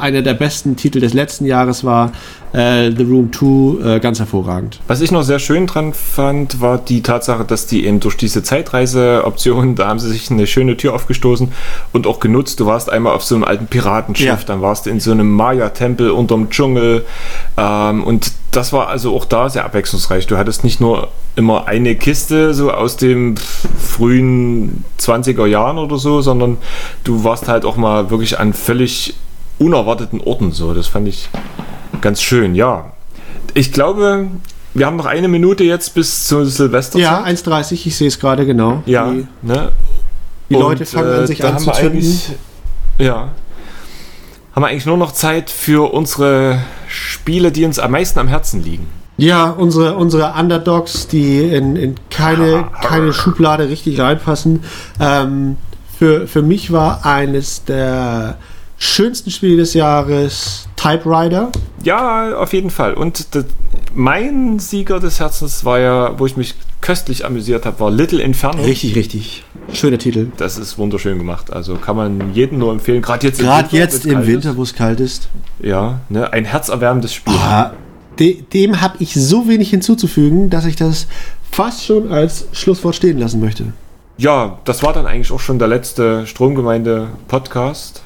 einer der besten Titel des letzten Jahres war äh, The Room 2 äh, ganz hervorragend. Was ich noch sehr schön dran fand, war die Tatsache, dass die eben durch diese Zeitreise-Option, da haben sie sich eine schöne Tür aufgestoßen und auch genutzt. Du warst einmal auf so einem alten Piratenschiff, ja. dann warst du in so einem Maya-Tempel unterm Dschungel ähm, und das war also auch da sehr abwechslungsreich. Du hattest nicht nur immer eine Kiste so aus den frühen 20er Jahren oder so, sondern du warst halt auch mal wirklich an völlig unerwarteten Orten so. Das fand ich Ganz schön, ja. Ich glaube, wir haben noch eine Minute jetzt bis zu Silvester. Ja, 1,30, ich sehe es gerade genau. Ja, die, ne? die Leute fangen äh, an, sich anzuzünden. Ja. Haben wir eigentlich nur noch Zeit für unsere Spiele, die uns am meisten am Herzen liegen. Ja, unsere, unsere Underdogs, die in, in keine, keine Schublade richtig reinpassen. Ähm, für, für mich war eines der schönsten Spiele des Jahres Typewriter. Ja, auf jeden Fall. Und das, mein Sieger des Herzens war ja, wo ich mich köstlich amüsiert habe, war Little Inferno. Richtig, richtig. Schöner Titel. Das ist wunderschön gemacht. Also kann man jedem nur empfehlen. Gerade jetzt, Gerade im, jetzt im Winter, wo es kalt ist. Ja, ne, ein herzerwärmendes Spiel. Ah, de, dem habe ich so wenig hinzuzufügen, dass ich das fast schon als Schlusswort stehen lassen möchte. Ja, das war dann eigentlich auch schon der letzte Stromgemeinde-Podcast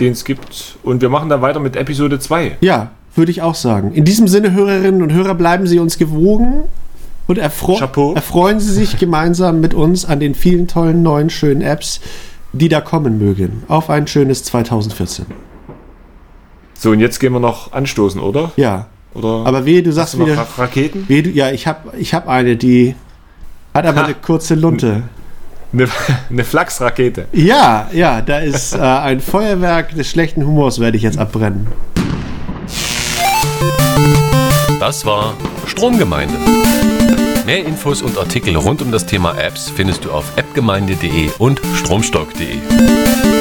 den es gibt. Und wir machen dann weiter mit Episode 2. Ja, würde ich auch sagen. In diesem Sinne, Hörerinnen und Hörer, bleiben Sie uns gewogen und erfre erfreuen Sie sich gemeinsam mit uns an den vielen tollen neuen schönen Apps, die da kommen mögen. Auf ein schönes 2014. So, und jetzt gehen wir noch anstoßen, oder? Ja. Oder aber wehe, du sagst wieder. Raketen? Wehe, du, ja, ich habe ich hab eine, die hat aber ha. eine kurze Lunte. Eine, eine Flachsrakete. Ja, ja, da ist äh, ein Feuerwerk des schlechten Humors, werde ich jetzt abbrennen. Das war Stromgemeinde. Mehr Infos und Artikel rund um das Thema Apps findest du auf appgemeinde.de und stromstock.de.